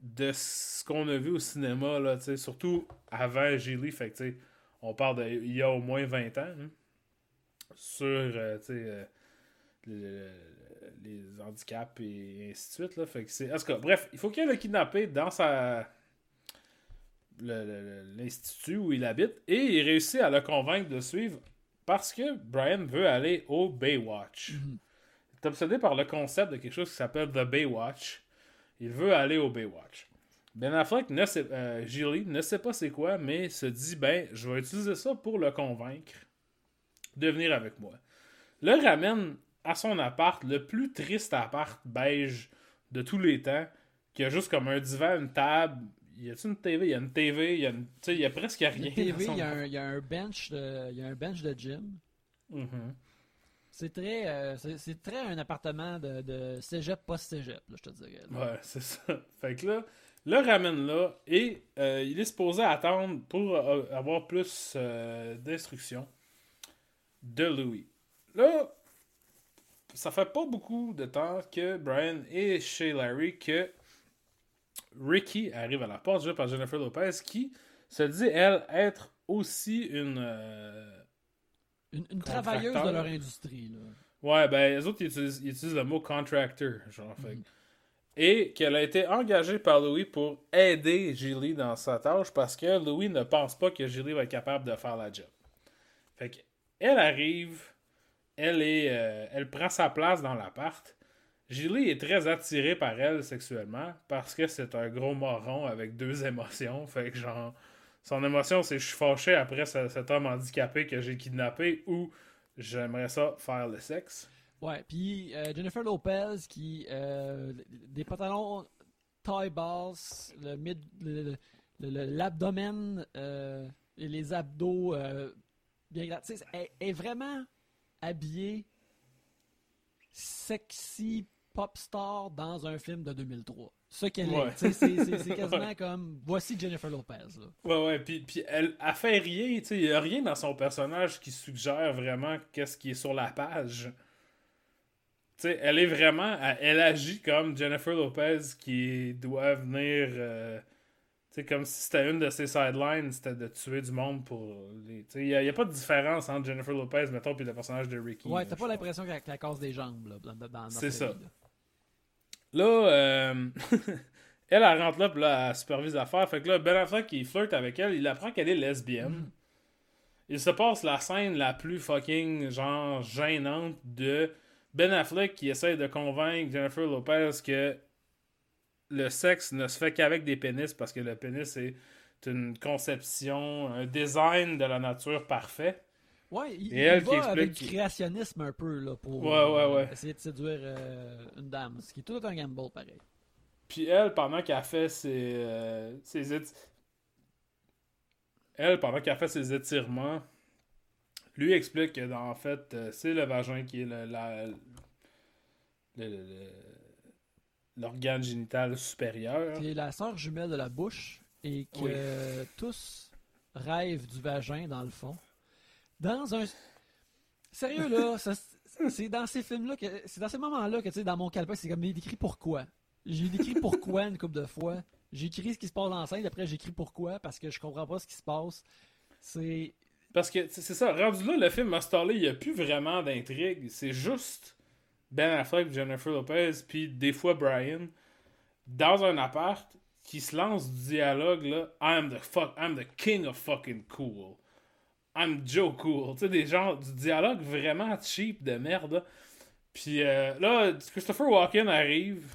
de ce qu'on a vu au cinéma, là, surtout avant Gilly. Fait que, on parle de, il y a au moins 20 ans. hein, sur, euh, tu sais, euh, le- les handicaps et ainsi de suite. Là. Fait que bref, il faut qu'il le kidnappé dans sa l'institut où il habite et il réussit à le convaincre de suivre parce que Brian veut aller au Baywatch. Il est obsédé par le concept de quelque chose qui s'appelle The Baywatch. Il veut aller au Baywatch. Ben Affleck, ne sait, euh, Gilly, ne sait pas c'est quoi, mais se dit ben, je vais utiliser ça pour le convaincre de venir avec moi. Le ramène à son appart, le plus triste appart beige de tous les temps, qui a juste comme un divan, une table. Y a-tu une TV? Il y a une TV, il y a, une... il y a presque rien. Il y a une TV, il y a un, il y a un bench de, il y a un bench de gym. Mhm. C'est très, euh, c'est, très un appartement de, de cégep post-cégep, je te dirais. là. Ouais, c'est ça. *laughs* Fait que là, le ramène là et euh, il est supposé attendre pour euh, avoir plus euh, d'instructions de Louis. Là, ça fait pas beaucoup de temps que Brian est chez Larry que Ricky arrive à la porte, jouée par Jennifer Lopez, qui se dit, elle, être aussi une. euh, Une, une travailleuse de leur industrie. Là. Ouais, ben, les autres, ils utilisent, ils utilisent le mot contractor. Genre, fait que et qu'elle a été engagée par Louis pour aider Julie dans sa tâche parce que Louis ne pense pas que Julie va être capable de faire la job. Fait qu'elle arrive, elle, est, euh, elle prend sa place dans l'appart. Julie est très attirée par elle sexuellement parce que c'est un gros moron avec deux *laughs* émotions. Fait que genre, son émotion c'est je suis fâché après ce- cet homme handicapé que j'ai kidnappé ou j'aimerais ça faire le sexe. Ouais, puis euh, Jennifer Lopez qui euh, des pantalons taille basse, le mid, l'abdomen euh, et les abdos euh, bien sais, Elle est vraiment habillée sexy pop star dans un film de 2003. Ce qu'elle Ouais. est. C'est c'est- c'est *laughs* quasiment comme voici Jennifer Lopez. Là. Ouais, ouais, puis, puis elle, elle fait rien, il y a rien dans son personnage qui suggère vraiment qu'est-ce qui est sur la page. Tu sais, elle est vraiment, elle, elle agit comme Jennifer Lopez qui doit venir, euh, tu sais, comme si c'était une de ses sidelines, c'était de tuer du monde pour les... Il n'y a, a pas de différence entre Jennifer Lopez, mettons, puis le personnage de Ricky. Ouais, t'as pas l'impression qu'elle casse des jambes là, dans, dans, C'est ça. vie, là. Là, euh, *laughs* elle, elle rentre là, puis là, elle supervise l'affaire. Fait que là, Ben Affleck, il flirte avec elle, il apprend qu'elle est lesbienne. Il se passe la scène la plus fucking, genre, gênante de Ben Affleck qui essaye de convaincre Jennifer Lopez que le sexe ne se fait qu'avec des pénis parce que le pénis est une conception, un design de la nature parfait. Ouais, il, Et il elle qui va explique avec du créationnisme un peu là, pour Ouais, ouais, ouais. euh, essayer de séduire euh, une dame, ce qui est tout un gamble pareil. Puis elle, pendant qu'elle fait ses, euh, ses éti- Elle, pendant qu'elle fait ses étirements, lui explique que, en fait, c'est le vagin qui est le- la- l'organe génital supérieur. C'est la sœur jumelle de la bouche et que Oui. tous rêvent du vagin dans le fond. Dans un. Sérieux là, c'est dans ces films-là que. C'est dans ces moments-là que tu sais, dans mon calepin, c'est comme il écrit pourquoi. J'ai écrit pourquoi une couple de fois. J'ai écrit ce qui se passe dans la scène, après j'écris pourquoi parce que je comprends pas ce qui se passe. C'est. Parce que, c'est ça, rendu là, le film stallé, il n'y a plus vraiment d'intrigue. C'est juste Ben Affleck, Jennifer Lopez, puis des fois Brian, dans un appart, qui se lance du dialogue, là, I'm the fuck, I'm the king of fucking cool. I'm Joe Cool. Tu sais, des genres, du dialogue vraiment cheap de merde. Puis euh, là, Christopher Walken arrive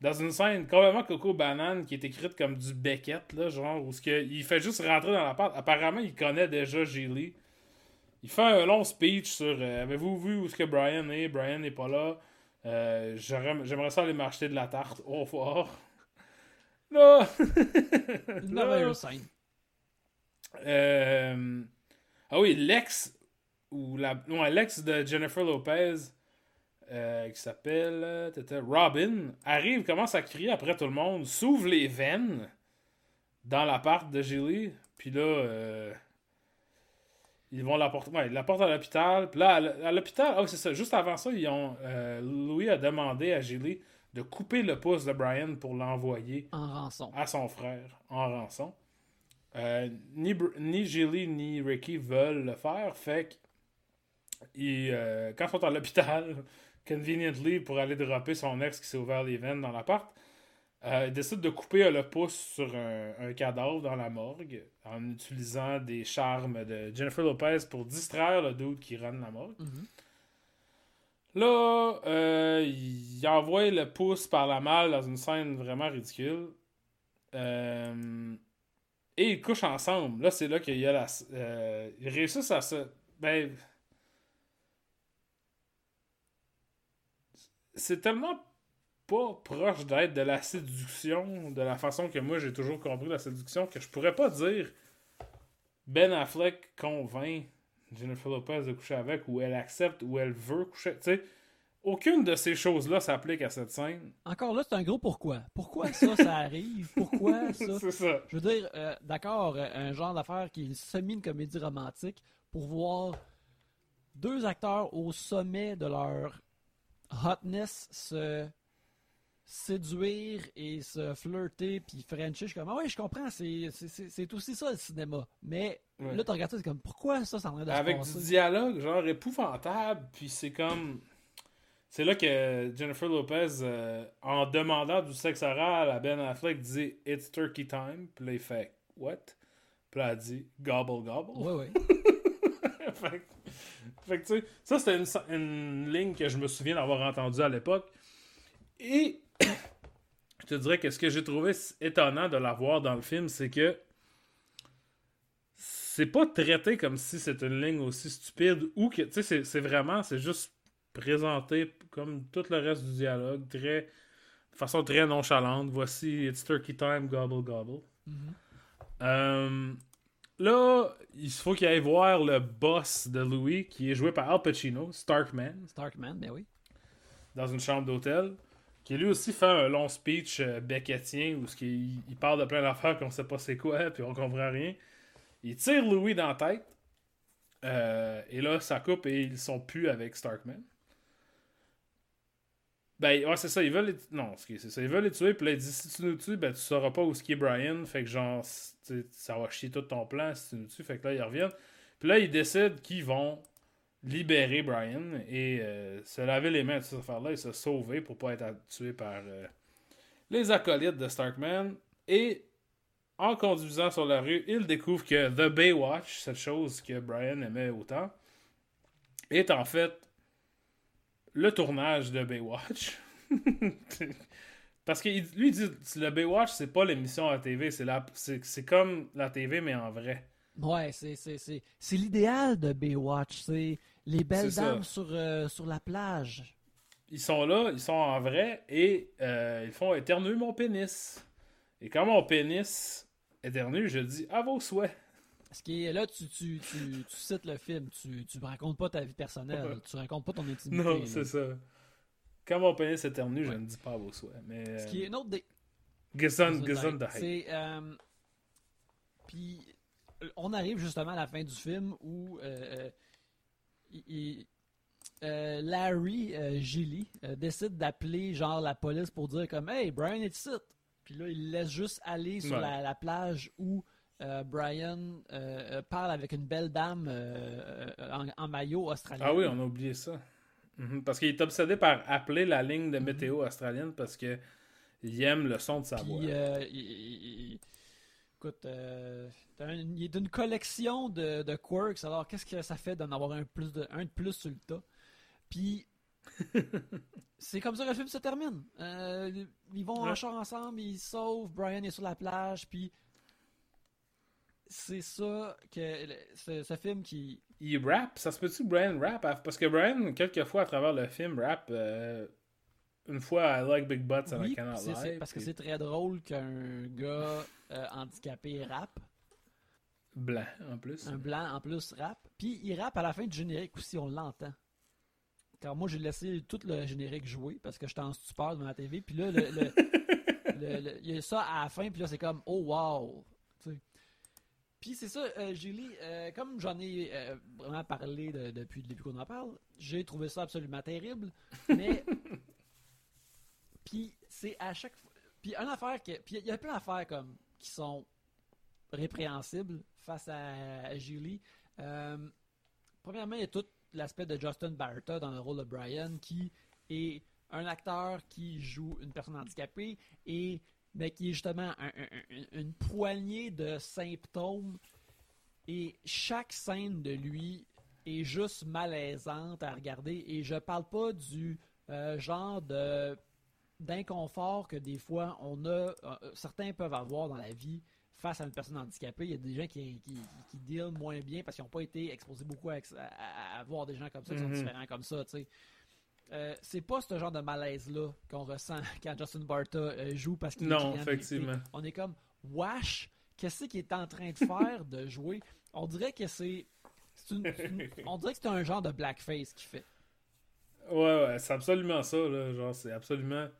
dans une scène complètement Coco Banane qui est écrite comme du Beckett, là, genre, où ce que, il fait juste rentrer dans l'appart. Apparemment, il connaît déjà Gilly. Il fait un long speech sur euh, Avez-vous vu où est-ce que Brian est? Brian n'est pas là. Euh, J'aimerais ça aller m'acheter de la tarte au revoir. *laughs* Là, Une *laughs* Là, merveilleuse scène. euh, Ah oui, l'ex ou la non, l'ex de Jennifer Lopez euh, qui s'appelle euh, Robin arrive, commence à crier après tout le monde, s'ouvre les veines dans l'appart de Gilly, puis là euh, ils vont l'apporter ouais, ils l'apportent à l'hôpital, puis là à l'hôpital, oh c'est ça, juste avant ça, ils ont euh, Louis a demandé à Gilly de couper le pouce de Brian pour l'envoyer En rançon. à son frère en rançon. Euh, ni, ni Gilly ni Ricky veulent le faire, fait que ils, euh, quand ils sont à l'hôpital, *laughs* conveniently, pour aller dropper son ex qui s'est ouvert les veines dans l'appart, euh, ils décident de couper le pouce sur un, un cadavre dans la morgue en utilisant des charmes de Jennifer Lopez pour distraire le dude qui run la morgue. Mhm. Là, euh, il envoie le pouce par la malle dans une scène vraiment ridicule. Euh, et ils couchent ensemble. Là, c'est là qu'il y a la. euh, ils réussissent à se. Ben. C'est tellement pas proche d'être de la séduction, de la façon que moi j'ai toujours compris la séduction, que je pourrais pas dire Ben Affleck convainc Jennifer Lopez de coucher avec, ou elle accepte, ou elle veut coucher. Tu sais, aucune de ces choses-là s'applique à cette scène. Encore là, c'est un gros pourquoi. Pourquoi ça, ça arrive? Pourquoi *laughs* ça? C'est ça. Je veux dire, euh, d'accord, euh, un genre d'affaire qui est semi une comédie romantique pour voir deux acteurs au sommet de leur hotness se séduire et se flirter puis frencher. Je suis comme, ah ouais, je comprends, c'est, c'est, c'est- c'est aussi ça le cinéma. Mais Ouais. là, tu regardes ça, c'est comme, pourquoi ça, ça en train de se Avec passer? du dialogue, genre épouvantable, puis c'est comme. C'est là que Jennifer Lopez, euh, en demandant du sexe oral à Ben Affleck, dit It's turkey time. Puis là, il fait What? Puis là, elle dit Gobble, gobble. Ouais, ouais. *laughs* fait, fait que, tu sais, ça, c'était une, une ligne que je me souviens d'avoir entendue à l'époque. Et *coughs* je te dirais que ce que j'ai trouvé étonnant de la voir dans le film, c'est que c'est pas traité comme si c'était une ligne aussi stupide ou que, tu sais, c'est- c'est vraiment, c'est juste présenté comme tout le reste du dialogue, très, de façon très nonchalante. Voici It's Turkey Time, gobble gobble. Euh, là, il faut qu'il aille voir le boss de Louis, qui est joué par Al Pacino, Starkman, Starkman, ben oui. dans une chambre d'hôtel, qui lui aussi fait un long speech euh, beckettien où il parle de plein d'affaires qu'on sait pas c'est quoi, *laughs* puis on comprend rien. Il tire Louis dans la tête. euh, et là, ça coupe et ils sont plus avec Starkman. Ben, ouais, c'est ça, ils veulent les... Non, c'est ça, ils veulent les tuer, puis là, il dit, si tu nous tues, ben, tu sauras pas où ce qui est Brian, fait que genre, ça va chier tout ton plan si tu nous tues, fait que là, ils reviennent. Puis là, ils décident qu'ils vont libérer Brian et euh, se laver les mains de cette affaire-là et se sauver pour pas être tué par euh, les acolytes de Starkman. Et en conduisant sur la rue, ils découvrent que The Baywatch, cette chose que Brian aimait autant, est en fait le tournage de Baywatch. *laughs* Parce que lui il dit le Baywatch, c'est pas l'émission à TV, c'est la c'est c'est comme la TV mais en vrai. Ouais, c'est, c'est, c'est, c'est l'idéal de Baywatch. C'est les belles C'est dames sur, euh, sur la plage. Ils sont là, ils sont en vrai et euh, ils font éternuer mon pénis. Et quand mon pénis éternue, je dis à vos souhaits. Ce qui est là, tu, tu, tu, tu cites le film, tu, tu racontes pas ta vie personnelle, Ouais. tu racontes pas ton intimité. Non, c'est ça. Quand mon pénis éternue, je Ouais. ne dis pas vos souhaits. Mais Ce qui est euh, une autre des. Gesund, gesund de C'est. euh, Puis, euh, on arrive justement à la fin du film où euh, euh, il- euh, Larry euh, Gilly euh, décide d'appeler genre la police pour dire comme Hey, Brian est ici. Puis là, il laisse juste aller sur Ouais. la, la plage où euh, Brian euh, euh, parle avec une belle dame euh, en, en maillot australien. Ah oui, on a oublié ça. Mhm, Parce qu'il est obsédé par appeler la ligne de météo australienne parce que il aime le son de sa voix. Puis, il, écoute, un- il est une collection de, de quirks. Alors, qu'est-ce que ça fait d'en avoir un, plus de, un de plus sur le tas? Puis, *laughs* c'est comme ça que le film se termine. Euh, ils vont en char ensemble, ils sauvent, Brian est sur la plage, puis c'est ça que le- ce, ce film qui. Il rap, ça se peut-tu que Brian rap? Parce que Brian, quelques fois à travers le film, rap. euh, une fois, I like big butts Oui, cannot c'est- c'est- parce que c'est très drôle qu'un gars euh, handicapé rappe. Blanc, en plus. Un blanc en plus rap. Puis il rappe à la fin du générique aussi, on l'entend. Car moi j'ai laissé tout le générique jouer parce que j'étais en stupeur devant la TV. Puis là, le, le- il y a ça à la fin, puis là c'est comme oh wow. Puis c'est ça, euh, Julie, euh, comme j'en ai euh, vraiment parlé de- depuis le début qu'on en parle, j'ai trouvé ça absolument terrible. *laughs* Mais. puis c'est à chaque fois. Puis une affaire que. Puis il y a plein d'affaires comme qui sont répréhensibles face à Julie. Premièrement, il y a tout l'aspect de Justin Barretta dans le rôle de Brian qui est un acteur qui joue une personne handicapée et mais qui est justement un- un- un- une poignée de symptômes et chaque scène de lui est juste malaisante à regarder et je parle pas du euh, genre de d'inconfort que des fois on a euh, certains peuvent avoir dans la vie face à une personne handicapée. Il y a des gens qui, qui, qui deal moins bien parce qu'ils n'ont pas été exposés beaucoup à, à- à voir des gens comme ça qui sont Mhm. différents comme ça. tu sais. Euh, c'est pas ce genre de malaise-là qu'on ressent *laughs* quand Justin Barta euh, joue parce qu'il Non, effectivement. On est comme Wash, qu'est-ce qu'il est en train de faire de jouer? On dirait que c'est. une- *laughs* on dirait que c'est un genre de blackface qu'il fait. Ouais, ouais, c'est absolument ça, là. Genre, c'est absolument. Tu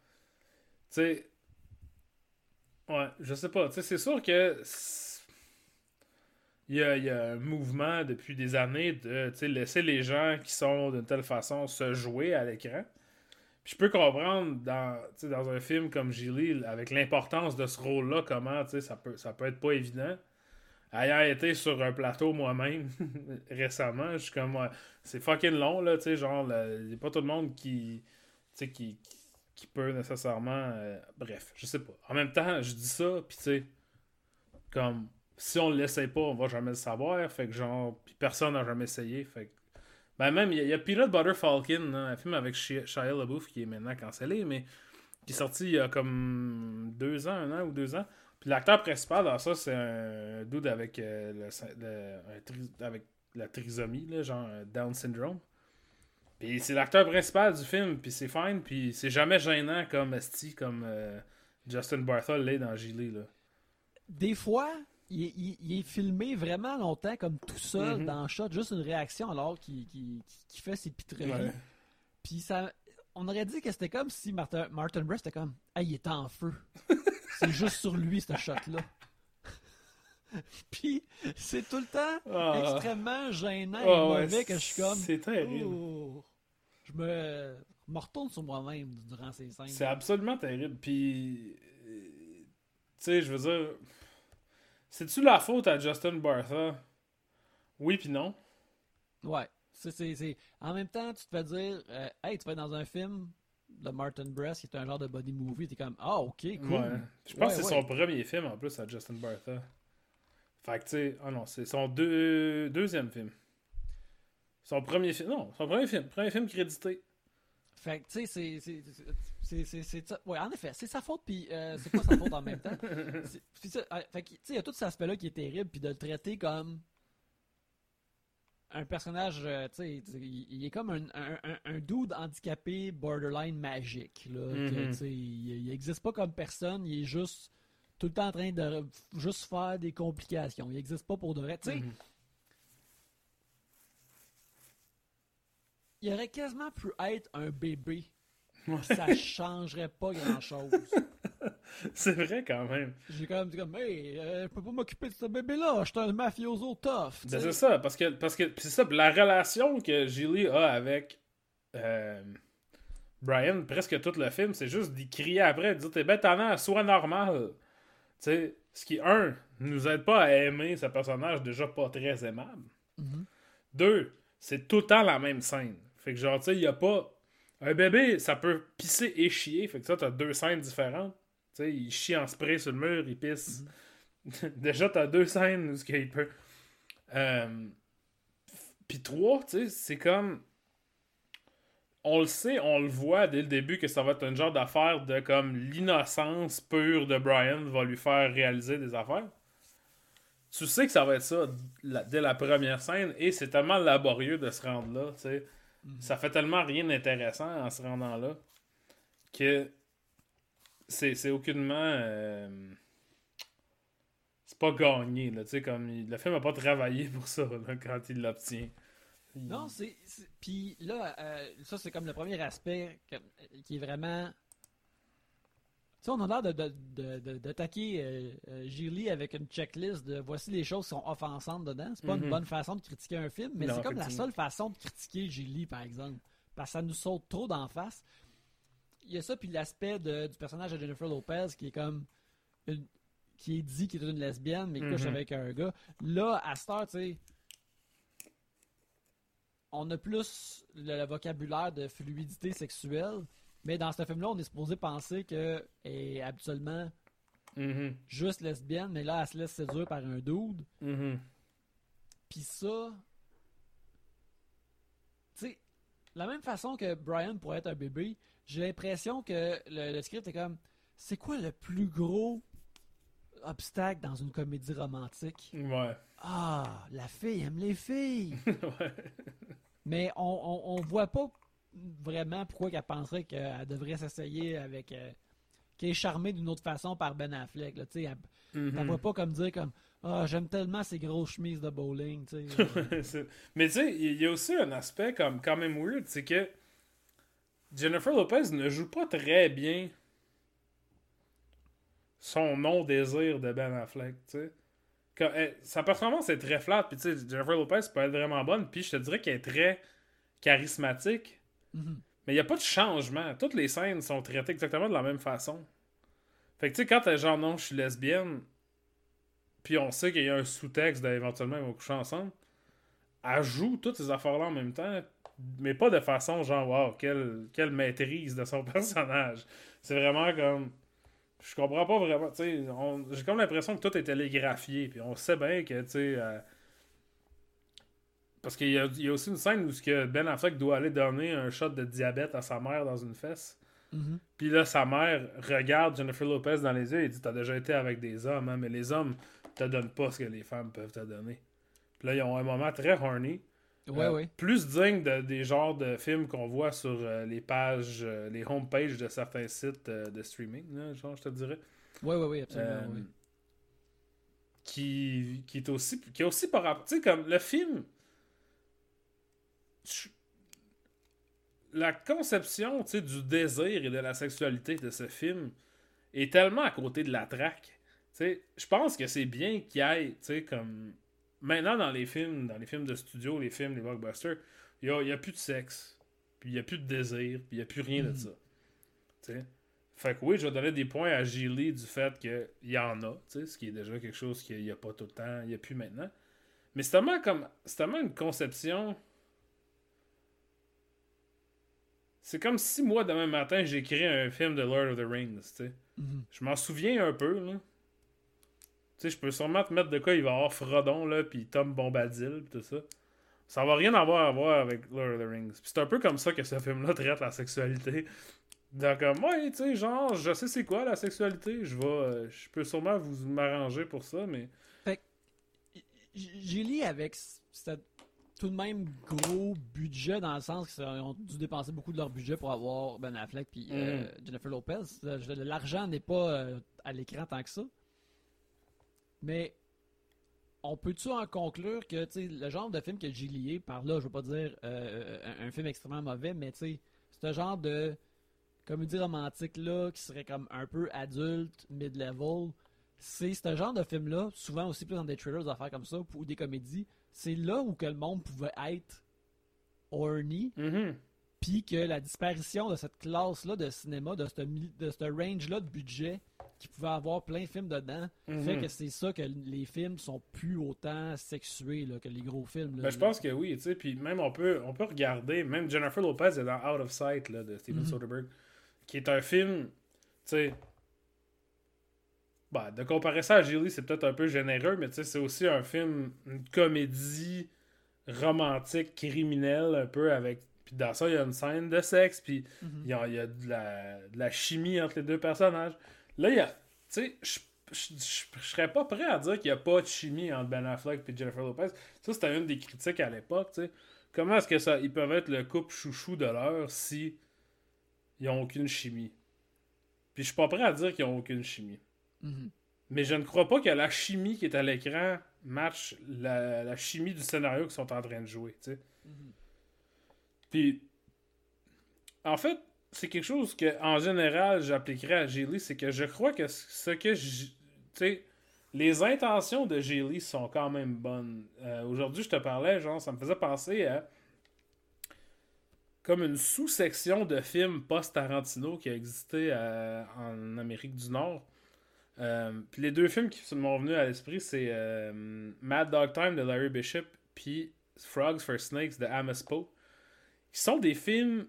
sais. Ouais, je sais pas. Tu sais, c'est sûr que. c'est- Il y, a, un mouvement depuis des années de laisser les gens qui sont d'une telle façon se jouer à l'écran. Je peux comprendre dans, dans un film comme Gilly, avec l'importance de ce rôle-là, comment ça peut, ça peut être pas évident. Ayant été sur un plateau moi-même *laughs* récemment, je suis comme. c'est fucking long, là, tu sais, genre, il n'y a pas tout le monde qui, qui, qui peut nécessairement. euh, bref, je sais pas. En même temps, je dis ça, puis tu sais, comme si on l'essaye pas, on va jamais le savoir. Fait que genre, personne n'a jamais essayé. Fait. Ben même, il y, a- Peanut Butter Falcon, un film avec Shia Shia LaBeouf qui est maintenant cancellé, mais qui est sorti il y a comme deux ans, un an ou deux ans. Puis l'acteur principal dans ça, c'est un dude avec, euh, avec la trisomie, là, genre euh, Down syndrome. Puis c'est l'acteur principal du film, puis c'est fine, puis c'est jamais gênant comme Esti, comme euh, Justin Barthol l'est dans Gilet, là. Des fois, il, est- il- il est filmé vraiment longtemps, comme tout seul, Mhm. dans le shot, juste une réaction alors qu'il fait ses pitreries. Ouais. Puis ça, on aurait dit que c'était comme si Martin, Martin Brest était comme, ah, il est en feu. *laughs* c'est juste sur lui, ce shot-là. *laughs* Puis c'est tout le temps Ah. extrêmement gênant et Ah ouais, mauvais que je suis comme, C'est terrible. oh, je me, me retourne sur moi-même durant ces scènes. C'est absolument terrible. Puis, euh, tu sais, je veux dire, c'est-tu la faute à Justin Bartha? Oui, puis non. Ouais. C'est- En même temps, tu te fais dire, euh, hey, tu vas être dans un film de Martin Brest qui est un genre de body movie, t'es comme, ah, ok, cool. Ouais. Je pense Ouais, que c'est ouais. son premier film en plus à Justin Bartha. Fait que, tu sais, ah non, c'est son deux- deuxième film. Son premier film. Non, son premier film. Premier film crédité. Fait que, tu sais, c'est. ça. Ouais, en effet, c'est sa faute, puis euh, c'est pas sa faute en même temps. *laughs* Ça. euh, Fait que, tu sais, il y a tout cet aspect-là qui est terrible, puis de le traiter comme. Un personnage, euh, tu sais, il, est comme un, un, un, un dude handicapé borderline magique. Là, Mhm. tu sais, il, il existe pas comme personne, il est juste tout le temps en train de juste faire des complications. Il existe pas pour de vrai. Tu sais, Mhm. Il aurait quasiment pu être un bébé. Ouais. Ça changerait pas grand-chose. *laughs* C'est vrai quand même. J'ai quand même dit comme, hey, euh, je peux pas m'occuper de ce bébé-là, je suis un mafioso tough. Ben, c'est ça, parce que, parce que c'est ça, la relation que Gilly a avec euh, Brian, presque tout le film, c'est juste d'y crier après, de dire t'es bête, t'en sois normal. Tu sais, ce qui, un, nous aide pas à aimer ce personnage déjà pas très aimable. Mhm. Deux, c'est tout le temps la même scène. Fait que genre, tu sais, il y a pas. Un bébé, ça peut pisser et chier. Fait que ça, t'as deux scènes différentes. Tu sais, il chie en spray sur le mur, il pisse. *laughs* Déjà, t'as deux scènes où ce qu'il peut. Euh... Puis trois, tu sais, c'est comme. On le sait, on le voit dès le début que ça va être un genre d'affaire de comme l'innocence pure de Brian va lui faire réaliser des affaires. Tu sais que ça va être ça la- dès la première scène et c'est tellement laborieux de se rendre là, Ça fait tellement rien d'intéressant en se rendant là que c'est aucunement. euh, c'est pas gagné, là, tu sais, comme il- le film a pas travaillé *laughs* pour ça quand il l'obtient. Non, c'est. Puis là, euh, ça, c'est comme le premier aspect qui est vraiment. Tu sais, on a l'air de, de, de- de- d'attaquer euh, euh, Gilly avec une checklist de voici les choses qui sont offensantes dedans. C'est pas Mhm. une bonne façon de critiquer un film, mais c'est comme la seule façon de critiquer Gilly, par exemple. Parce que ça nous saute trop d'en face. Il y a ça, puis l'aspect du personnage de Jennifer Lopez qui est comme. une- qui est dit qu'il est une lesbienne, mais qui couche Mhm. avec un gars. Là, à heure, tu sais on a plus le, le vocabulaire de fluidité sexuelle, mais dans ce film-là, on est supposé penser qu'elle est absolument Mhm, juste lesbienne, mais là, elle se laisse séduire par un dude. mhm. Puis ça, tu sais, la même façon que Brian pourrait être un bébé, j'ai l'impression que le, le script est comme, c'est quoi le plus gros obstacle dans une comédie romantique? Ouais. Ah, la fille aime les filles! *laughs* ouais. Mais on, on, on voit pas vraiment pourquoi qu'elle penserait qu'elle devrait s'essayer avec. euh, qu'elle est charmée d'une autre façon par Ben Affleck. Là, elle, elle voit pas comme dire comme Ah, j'aime tellement ces grosses chemises de bowling. *laughs* C'est- Mais tu sais, il y a aussi un aspect comme quand même weird, c'est que Jennifer Lopez ne joue pas très bien son non-désir de Ben Affleck. Quand- elle- sa performance est très flat, puis tu sais, Jennifer Lopez peut être vraiment bonne, puis je te dirais qu'elle est très charismatique, Mhm. mais il n'y a pas de changement. Toutes les scènes sont traitées exactement de la même façon. Fait que tu sais, quand t'es genre non, je suis lesbienne, puis on sait qu'il y a un sous-texte d'éventuellement ils vont coucher ensemble, elle joue toutes ces affaires-là en même temps, mais pas de façon genre, wow, quelle, maîtrise de son *laughs* personnage. C'est vraiment comme. Je comprends pas vraiment. J'ai comme l'impression que tout est télégraphié. Puis on sait bien que, tu euh, parce qu'il y, a- il y a aussi une scène où ce que Ben Affleck doit aller donner un shot de diabète à sa mère dans une fesse. Mhm. Puis là, sa mère regarde Jennifer Lopez dans les yeux et dit T'as déjà été avec des hommes, hein, mais les hommes te donnent pas ce que les femmes peuvent te donner. Puis là, ils ont un moment très horny. Ouais, Euh, ouais. Plus digne de- des genres de films qu'on voit sur euh, les pages, euh, les homepages de certains sites euh, de streaming, là, genre, je te dirais. Ouais, ouais, ouais, absolument. Ouais. qui, qui est aussi qui est aussi par rapport tu sais comme le film la conception du désir et de la sexualité de ce film est tellement à côté de la traque je pense que c'est bien qu'il y ait comme maintenant dans les films dans les films de studio les films les blockbusters il y a, plus de sexe puis il y a plus de désir puis il y a plus rien de Mhm. ça fait que oui, je vais donner des points à Gilly du fait qu'il y en a, ce qui est déjà quelque chose qu'il n'y a pas tout le temps, il n'y a plus maintenant. Mais c'est tellement comme. C'est tellement une conception. C'est comme si moi, demain matin, j'écris un film de Lord of the Rings, tu sais. Mhm. Je m'en souviens un peu, là. Tu sais, je peux sûrement te mettre de quoi il va y avoir Frodon, là, puis Tom Bombadil, pis tout ça. Ça va rien avoir à voir avec Lord of the Rings. Puis c'est un peu comme ça que ce film-là traite la sexualité. Donc, comme, ouais, tu sais, genre, je sais c'est quoi la sexualité, je vais, euh, je peux sûrement vous m'arranger pour ça, mais. J- J'ai lu avec c- c'était tout de même gros budget dans le sens qu'ils ont dû dépenser beaucoup de leur budget pour avoir Ben Affleck puis euh, Jennifer Lopez. Euh, L'argent n'est pas euh, à l'écran tant que ça. Mais on peut-tu en conclure que le genre de film que j'ai lié, par là, je veux pas dire euh, un, un film extrêmement mauvais, mais c'est un genre de comédie romantique là qui serait comme un peu adulte, mid-level. C'est ce genre de film-là, souvent aussi plus dans des trailers, des affaires comme ça, ou des comédies, c'est là où que le monde pouvait être horny, Mhm. puis que la disparition de cette classe-là de cinéma, de ce de ce range-là de budget, qui pouvait avoir plein de films dedans, Mhm. fait que c'est ça que les films sont plus autant sexués là, que les gros films. là. Ben, je pense que oui, tu sais, puis même on peut, on peut regarder, même Jennifer Lopez est dans Out of Sight là, de Steven Mhm. Soderbergh, qui est un film, tu sais, bah, de comparer ça à Gilly, c'est peut-être un peu généreux, mais c'est aussi un film, une comédie romantique, criminelle, un peu avec. Puis dans ça, il y a une scène de sexe, puis Mhm. il y y a de, la, de la chimie entre les deux personnages. Là, il y a. Tu sais, je je- serais pas prêt à dire qu'il n'y a pas de chimie entre Ben Affleck et Jennifer Lopez. Ça, c'était une des critiques à l'époque, tu sais. Comment est-ce que ça ils peuvent être le couple chouchou de l'heure si ils ont aucune chimie? Puis je suis pas prêt à dire qu'ils ont aucune chimie. Mhm. Mais je ne crois pas que la chimie qui est à l'écran match la, la chimie du scénario qu'ils sont en train de jouer. Mhm. Puis, en fait, c'est quelque chose que, en général, j'appliquerais à Gilly, c'est que je crois que ce que, tu les intentions de Gilly sont quand même bonnes. Euh, Aujourd'hui, je te parlais, genre, ça me faisait penser à comme une sous-section de films post-Tarantino qui a existé euh, en Amérique du Nord. Euh, les deux films qui m'ont venus à l'esprit, c'est euh, Mad Dog Time de Larry Bishop, puis Frogs for Snakes de Amos Poe qui sont des films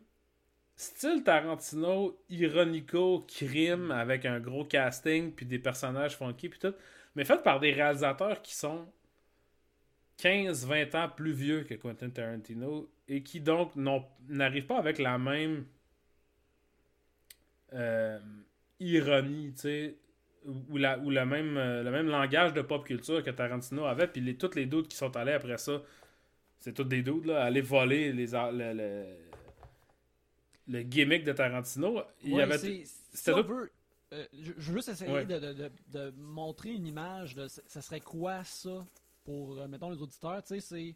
style Tarantino, ironico, crime, avec un gros casting, puis des personnages funky, puis tout, mais faits par des réalisateurs qui sont 15-20 ans plus vieux que Quentin Tarantino, et qui donc n'arrivent pas avec la même euh, ironie, tu sais, ou, la, ou le, même, euh, le même langage de pop culture que Tarantino avait, puis les, tous les doutes qui sont allés après ça, c'est tous des doutes, là, aller voler les, le, le, le gimmick de Tarantino. Il y Ouais, avait c'est- c'était si on tout- veut, euh, je, je veux juste essayer Ouais. de, de- de- de montrer une image de ça serait quoi ça pour, euh, mettons, les auditeurs. Tu sais, c'est.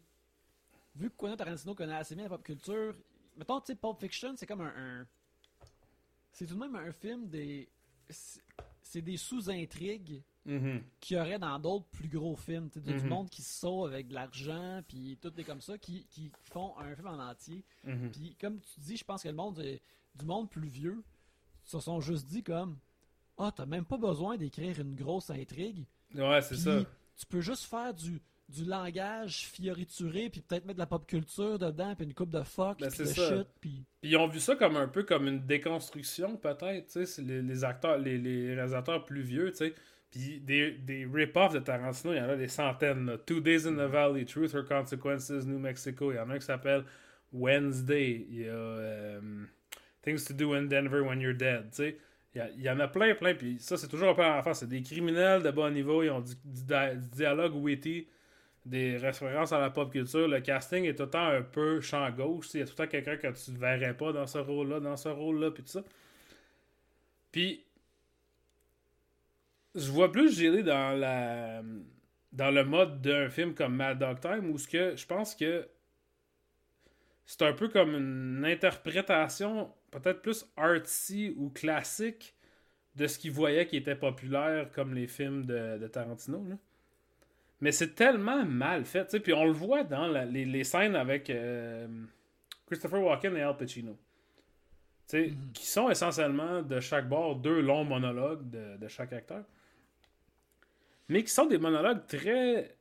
Vu que Quentin Tarantino connaît assez bien la pop culture, mettons, tu sais, Pulp Fiction, c'est comme un. un- c'est tout de même un film des. C'est- des sous-intrigues Mhm. qu'il y aurait dans d'autres plus gros films. Tu sais, du Mhm. monde qui se sauve avec de l'argent, puis tout est comme ça, qui, qui font un film en entier. Mhm. Puis comme tu dis, je pense que le monde euh, du monde plus vieux se sont juste dit comme Ah, t'as même pas besoin d'écrire une grosse intrigue. Ouais, c'est ça. tu peux juste faire du du langage fiorituré, puis peut-être mettre de la pop culture dedans, puis une coupe de fuck, Ben, puis c'est de ça. shit, puis... Puis ils ont vu ça comme un peu comme une déconstruction, peut-être, tu sais, c'est les, les acteurs, les, les réalisateurs plus vieux, tu sais. Puis des, des rip-offs de Tarantino, il y en a des centaines. là. Two Days in the Valley, Truth or Consequences, New Mexico. Il y en a un qui s'appelle Wednesday. Il y a euh, Things to Do in Denver When You're Dead, tu sais. Il y, a- il y en a plein, plein. Puis ça, c'est toujours un peu en face. C'est des criminels de bon niveau. Ils ont du, du du dialogue witty, des références à la pop culture. Le casting est tout le temps un peu champ gauche. Il y a tout le temps quelqu'un que tu ne verrais pas dans ce rôle-là, dans ce rôle-là, puis tout ça. Puis, je vois plus Gilly dans la dans le mode d'un film comme Mad Dog Time où ce que je pense que c'est un peu comme une interprétation peut-être plus artsy ou classique de ce qu'il voyait qui était populaire comme les films de, de Tarantino. là. Mais c'est tellement mal fait. tu sais, Puis on le voit dans la- les, les scènes avec euh, Christopher Walken et Al Pacino. Tu sais, Qui sont essentiellement de chaque bord deux longs monologues de, de chaque acteur. Mais qui sont des monologues très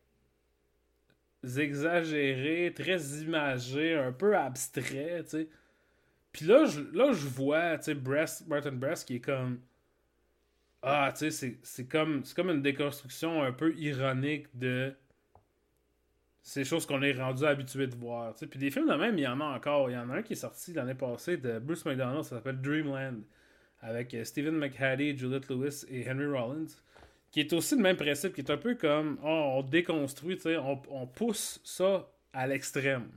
exagérés, très imagés, un peu abstraits, tu sais. Puis là, je, là, je vois, tu sais, Brest, Martin Brest qui est comme... Ah, tu sais, c'est- comme, comme une déconstruction un peu ironique de ces choses qu'on est rendu habitué de voir. Puis des films de même, il y en a encore. Il y en a un qui est sorti l'année passée de Bruce McDonald, ça s'appelle Dreamland, avec euh, Stephen McHattie, Juliette Lewis et Henry Rollins, qui est aussi le même principe, qui est un peu comme oh, on déconstruit, on, on pousse ça à l'extrême.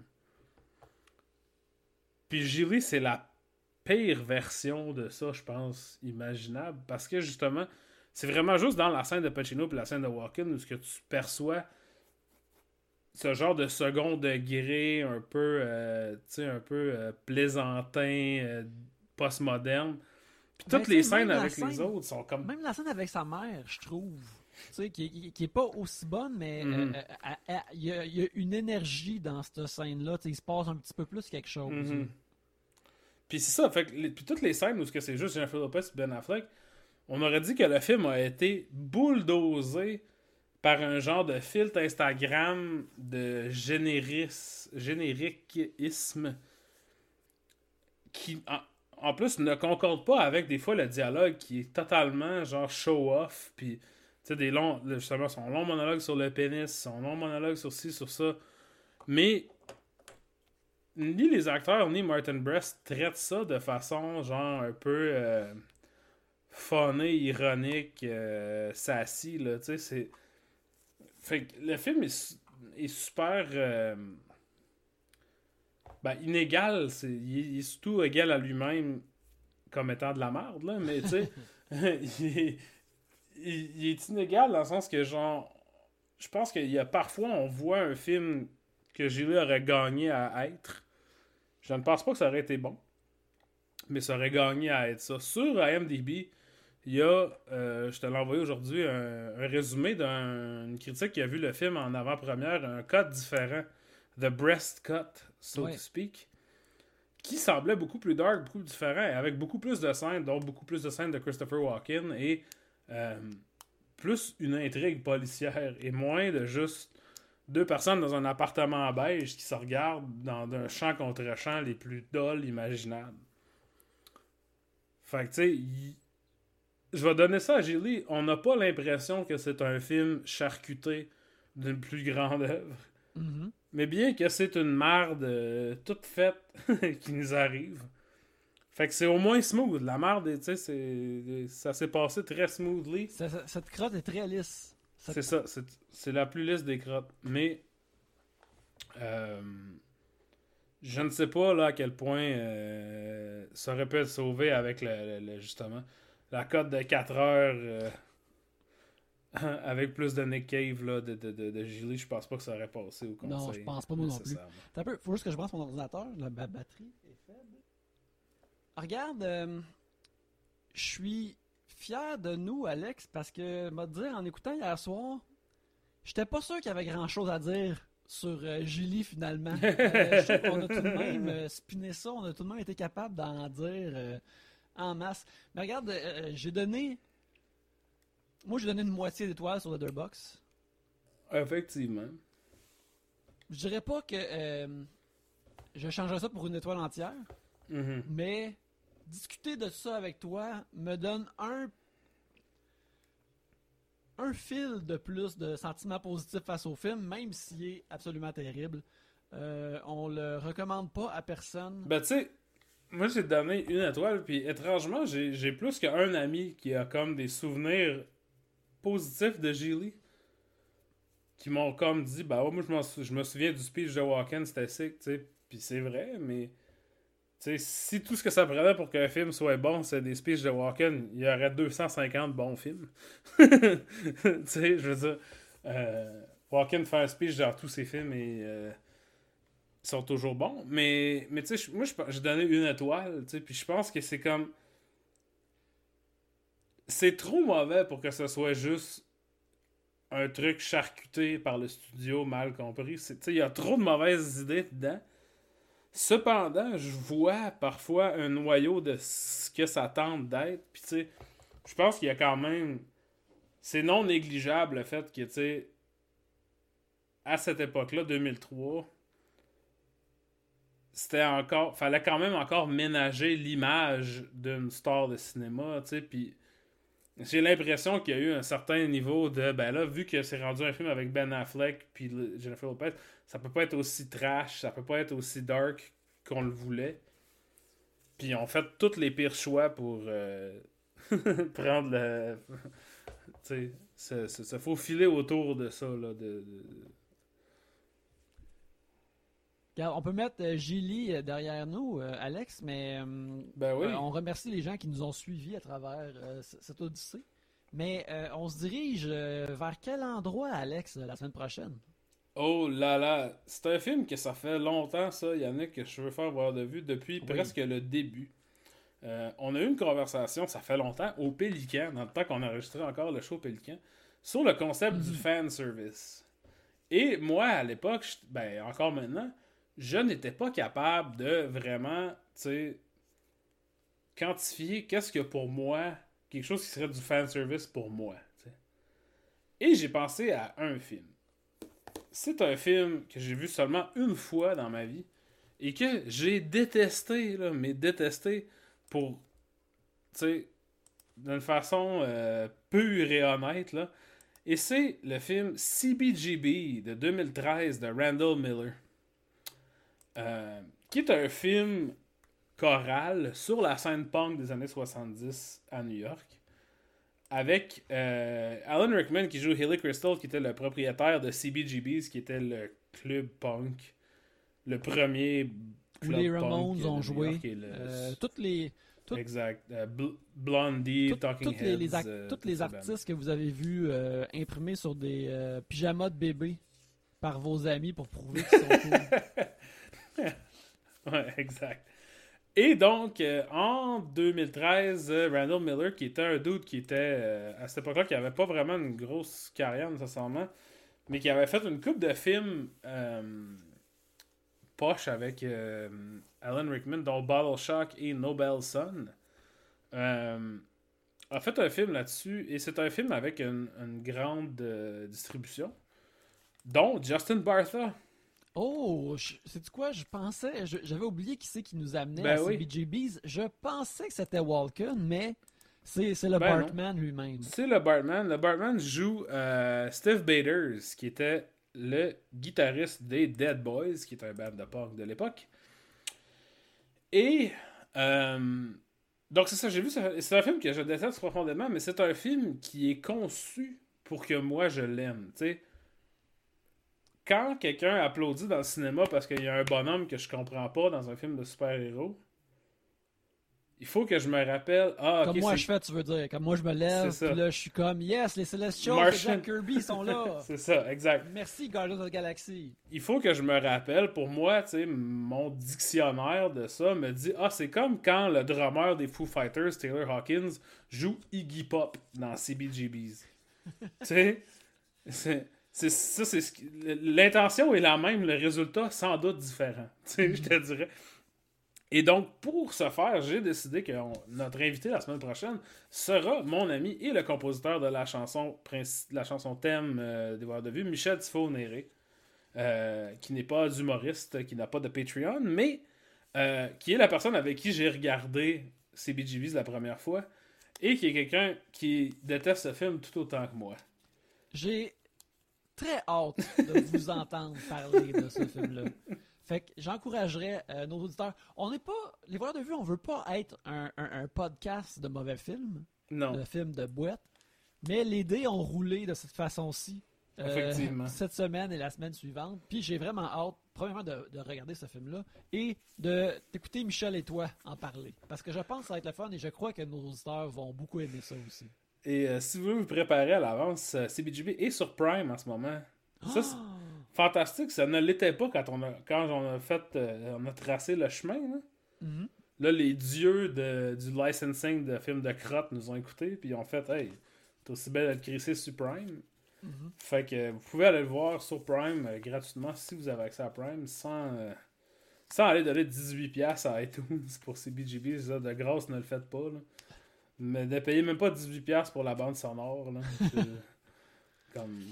Puis Gilly, c'est la pire version de ça, je pense, imaginable. Parce que justement, c'est vraiment juste dans la scène de Pacino et la scène de Walken où ce que tu perçois ce genre de second degré un peu, euh, un peu euh, plaisantin, euh, postmoderne. Puis Ben, toutes tu les scènes avec les autres sont comme Même la scène avec sa mère, je trouve, tu sais, qui, qui- qui est pas aussi bonne, mais Mhm. euh, il y, a- il y a une énergie dans cette scène-là, il se passe un petit peu plus quelque chose. Mhm. Puis c'est ça, fait que les- toutes les scènes où c'est juste Jennifer Lopez et Ben Affleck, on aurait dit que le film a été bulldozé par un genre de filtre Instagram de généris, génériquisme qui en, plus ne concorde pas avec des fois le dialogue qui est totalement genre show-off puis tu sais des longs justement son long monologue sur le pénis, son long monologue sur ci sur ça. Mais ni les acteurs ni Martin Brest traitent ça de façon genre un peu euh, ironique, euh, que le film est, su- est super euh, ben, inégal, il, est- surtout égal à lui-même comme étant de la merde mais tu sais *laughs* il, est- il- il est inégal dans le sens que genre je pense qu'il y a parfois on voit un film que Gilles aurait gagné à être. Je ne pense pas que ça aurait été bon. Mais ça aurait gagné à être ça. Sur IMDb, il y a, euh, je te l'ai envoyé aujourd'hui, un, un résumé d'une critique qui a vu le film en avant-première, un cut différent. The Breast Cut, so Ouais. to speak. Qui semblait beaucoup plus dark, beaucoup plus différent, avec beaucoup plus de scènes, donc beaucoup plus de scènes de Christopher Walken, et euh, plus une intrigue policière, et moins de juste deux personnes dans un appartement beige qui se regardent dans un champ contre champ les plus dol imaginables. Fait que, tu sais, je vais donner ça à Gilly. On n'a pas l'impression que c'est un film charcuté d'une plus grande œuvre. Mhm. Mais bien que c'est une merde euh, toute faite *laughs* qui nous arrive. Fait que c'est au moins smooth. La merde, tu sais, ça s'est passé très smoothly. Ça- ça- cette crotte est très lisse. C'est ça, c'est- la plus lisse des crottes. Mais euh, je ne sais pas là à quel point euh, ça aurait pu être sauvé avec le, le- le- justement la cote de 4 heures euh, *laughs* avec plus de Nick Cave là, de, de, de, de Gilly, je pense pas que ça aurait passé au conseil. Non, je pense pas, moi non plus. un peu, faut juste que je branche mon ordinateur, la ba- batterie est faible. Regarde, euh, je suis fier de nous, Alex, parce que, m'a dire, en écoutant hier soir, j'étais pas sûr qu'il y avait grand chose à dire sur euh, Julie finalement. *laughs* Euh, je qu'on a tout de même euh, spiné ça, on a tout de même été capable d'en dire en masse. Mais regarde, j'ai donné. Moi, j'ai donné une moitié d'étoile sur Letterboxd. Effectivement. je dirais pas que je changerais ça pour une étoile entière, Mhm. mais discuter de ça avec toi me donne un fil de plus de sentiments positifs face au film, même s'il est absolument terrible. Euh, on le recommande pas à personne. Ben, tu sais, moi j'ai donné une étoile, puis étrangement, j'ai plus qu'un ami qui a comme des souvenirs positifs de Gilly. Qui m'ont comme dit, bah ouais, moi je me souviens du speech de Walken, c'était sick, tu sais. Puis c'est vrai, mais. Tu sais, si tout ce que ça prenait pour qu'un film soit bon, c'est des speeches de Walken, il y aurait 250 bons films. *laughs* je veux dire. Euh, Walken fait un speech dans tous ses films et. euh, ils sont toujours bons. Mais, mais tu sais, moi, j'ai donné une étoile, puis je pense que c'est comme. C'est trop mauvais pour que ce soit juste un truc charcuté par le studio, mal compris. Il y a trop de mauvaises idées dedans. Cependant, je vois parfois un noyau de ce que ça tente d'être. Puis, tu sais, je pense qu'il y a quand même. C'est non négligeable le fait que, tu sais, à cette époque-là, 2003, c'était encore. Fallait quand même encore ménager l'image d'une star de cinéma, tu sais. Puis j'ai l'impression qu'il y a eu un certain niveau de. Ben là, vu que c'est rendu un film avec Ben Affleck puis Jennifer Lopez, ça peut pas être aussi trash, ça peut pas être aussi dark qu'on le voulait. Puis ont fait tous les pires choix pour euh, *laughs* prendre le. *laughs* tu sais, se, faufiler autour de ça, là. De, de- Regarde, on peut mettre euh, Gilly euh, derrière nous, euh, Alex, mais Ben oui. on remercie les gens qui nous ont suivis à travers cette odyssée. Mais on se dirige vers quel endroit, Alex, la semaine prochaine? Oh là là, c'est un film que ça fait longtemps, ça, Yannick, que je veux faire voir de vue depuis Oui. presque le début. Euh, on a eu une conversation, ça fait longtemps, au Pélican, dans le temps qu'on enregistrait encore le show Pélican, sur le concept du fan service. Et moi, à l'époque, ben encore maintenant, je n'étais pas capable de vraiment, tu sais, quantifier qu'est-ce que pour moi, quelque chose qui serait du fan service pour moi. Et j'ai pensé à un film c'est un film que j'ai vu seulement une fois dans ma vie et que j'ai détesté, mais détesté pour, tu sais, d'une façon euh, pure et honnête. Et c'est le film CBGB de 2013 de Randall Miller, euh, qui est un film choral sur la scène punk des années 70 à New York avec euh, Alan Rickman qui joue Hilly Crystal, qui était le propriétaire de CBGB's, qui était le club punk, le premier Où club les Ramones ont joué. Le- Euh, toutes les, toutes- Exact. Euh, Bl- Blondie, Talking toutes les, les Heads, ac- euh, toutes les artistes que vous avez vus imprimés sur des pyjamas de bébé par vos amis pour prouver qu'ils sont cool. *laughs* Ouais, exact. Et donc, euh, en 2013, euh, Randall Miller, qui était un dude qui était, euh, à cette époque-là, qui avait pas vraiment une grosse carrière nécessairement, mais qui avait fait une coupe de films poche avec Alan Rickman, dont Bottle Shock et Nobel euh, a fait un film là-dessus, et c'est un film avec une, grande distribution, dont Justin Bartha. Oh, c'est quoi? Je pensais, j'avais oublié qui c'est qui nous amenait Ben à oui. CBGB's. Je pensais que c'était Walken, mais c'est le Ben. Bartman lui-même. C'est le Bartman. Le Bartman joue euh, Steve Baders, qui était le guitariste des Dead Boys, qui est un band de punk de l'époque. Et euh, donc c'est ça, j'ai vu, c'est un film que je déteste profondément, mais c'est un film qui est conçu pour que moi je l'aime. tu sais. Quand quelqu'un applaudit dans le cinéma parce qu'il y a un bonhomme que je comprends pas dans un film de super-héros, il faut que je me rappelle. Ah, Comme moi je fais, tu veux dire. Comme moi je me lève, puis là je suis comme, yes, les Celestials Martian. Jack Kirby sont là. *laughs* c'est ça, exact. Merci Guardians of the Galaxy. il faut que je me rappelle, pour moi, tu sais, mon dictionnaire de ça me dit Ah, c'est comme quand le drummer des Foo Fighters, Taylor Hawkins, joue Iggy Pop dans CBGBs. *laughs* tu sais, c'est. C'est- Ça, c'est ce L'intention est la même, le résultat sans doute différent. *laughs* Je te dirais. Et donc, pour ce faire, j'ai décidé que notre invité la semaine prochaine sera mon ami et le compositeur de la chanson, la chanson thème euh, des Voix de Vue, Michel Tifo-Néré. euh, qui n'est pas d'humoriste, qui n'a pas de Patreon, mais euh, qui est la personne avec qui j'ai regardé CBGBs la première fois et qui est quelqu'un qui déteste ce film tout autant que moi. J'ai très hâte de vous *laughs* entendre parler de ce film-là. Fait que j'encouragerais euh, nos auditeurs. On n'est pas. Les voyeurs de vue, on veut pas être un, un- un podcast de mauvais films, Non. de films de boîte. Mais les dés ont roulé de cette façon-ci. euh, Effectivement. cette semaine et la semaine suivante. Puis j'ai vraiment hâte, premièrement, de, de regarder ce film-là et de d'écouter Michel et toi en parler. Parce que je pense que ça va être le fun et je crois que nos auditeurs vont beaucoup aimer ça aussi. Et euh, si vous voulez vous préparer à l'avance, euh, CBGB est sur Prime en ce moment. Ça, c'est fantastique. Ça ne l'était pas quand on a, quand on a fait, euh, on a tracé le chemin. Là, Mhm. Là, les dieux de- du licensing de films de crotte nous ont écoutés, puis ils ont fait, hey, t'es aussi belle d'être crissé sur Prime. Mhm. Fait que vous pouvez aller le voir sur Prime euh, gratuitement si vous avez accès à Prime sans, euh, sans aller donner 18$ à iTunes pour CBGB. Ça, de grâce, ne le faites pas. là. Mais ne payez même pas 18$ pour la bande sonore. Là. C'est- *laughs* Comme.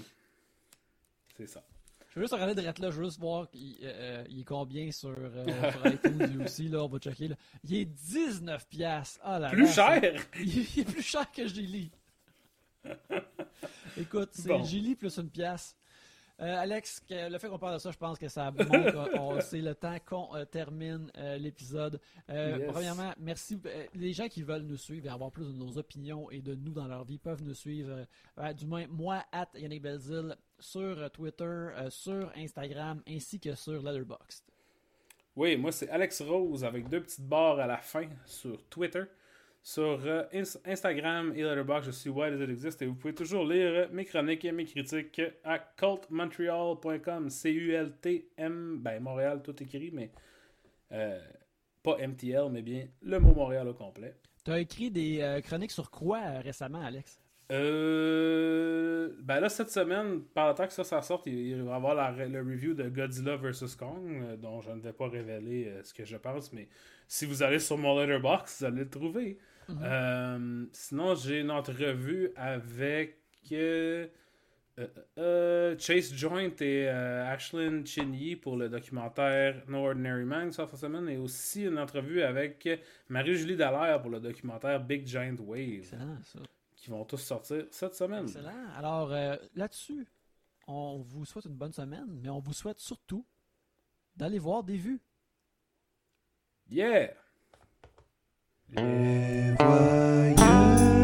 C'est ça. Je veux juste regarder direct là, je veux juste voir il, euh, euh, il est combien sur, euh, *laughs* sur iTunes aussi, là, on va checker. Là. Il est 19 piastres. Ah là Plus là, cher! *laughs* Il est plus cher que Gilly. Écoute, c'est Bon. Gilly plus une pièce. Euh, Alex, le fait qu'on parle de ça, je pense que ça c'est *laughs* le temps qu'on euh, termine euh, l'épisode. Euh, Yes. Premièrement, merci. les gens qui veulent nous suivre et avoir plus de nos opinions et de nous dans leur vie peuvent nous suivre, du moins moi, at Yannick Belzil, sur Twitter, sur Instagram, ainsi que sur Letterboxd. Oui, moi c'est Alex Rose avec deux petites barres à la fin sur Twitter. Sur euh, Ins- Instagram et Letterboxd, je suis Why Does It Exist et vous pouvez toujours lire euh, mes chroniques et mes critiques à cultmontreal.com. C-U-L-T-M, ben Montréal tout écrit, mais euh, pas MTL, mais bien le mot Montréal au complet. Tu as écrit des euh, chroniques sur quoi euh, récemment, Alex? Euh, ben là, cette semaine, par le temps que ça, ça sorte, il, va y avoir la- le review de Godzilla vs. Kong, euh, dont je ne vais pas révéler euh, ce que je pense, mais si vous allez sur mon letterbox, vous allez le trouver. Euh, sinon, j'ai une entrevue avec euh, euh, Chase Joint et Ashlyn Chinyi pour le documentaire No Ordinary Man cette semaine, et aussi une entrevue avec Marie-Julie Dallaire pour le documentaire Big Giant Wave Excellent, ça. qui vont tous sortir cette semaine. Excellent. Alors, là-dessus, on vous souhaite une bonne semaine, mais on vous souhaite surtout d'aller voir des vues. Yeah! É, Levo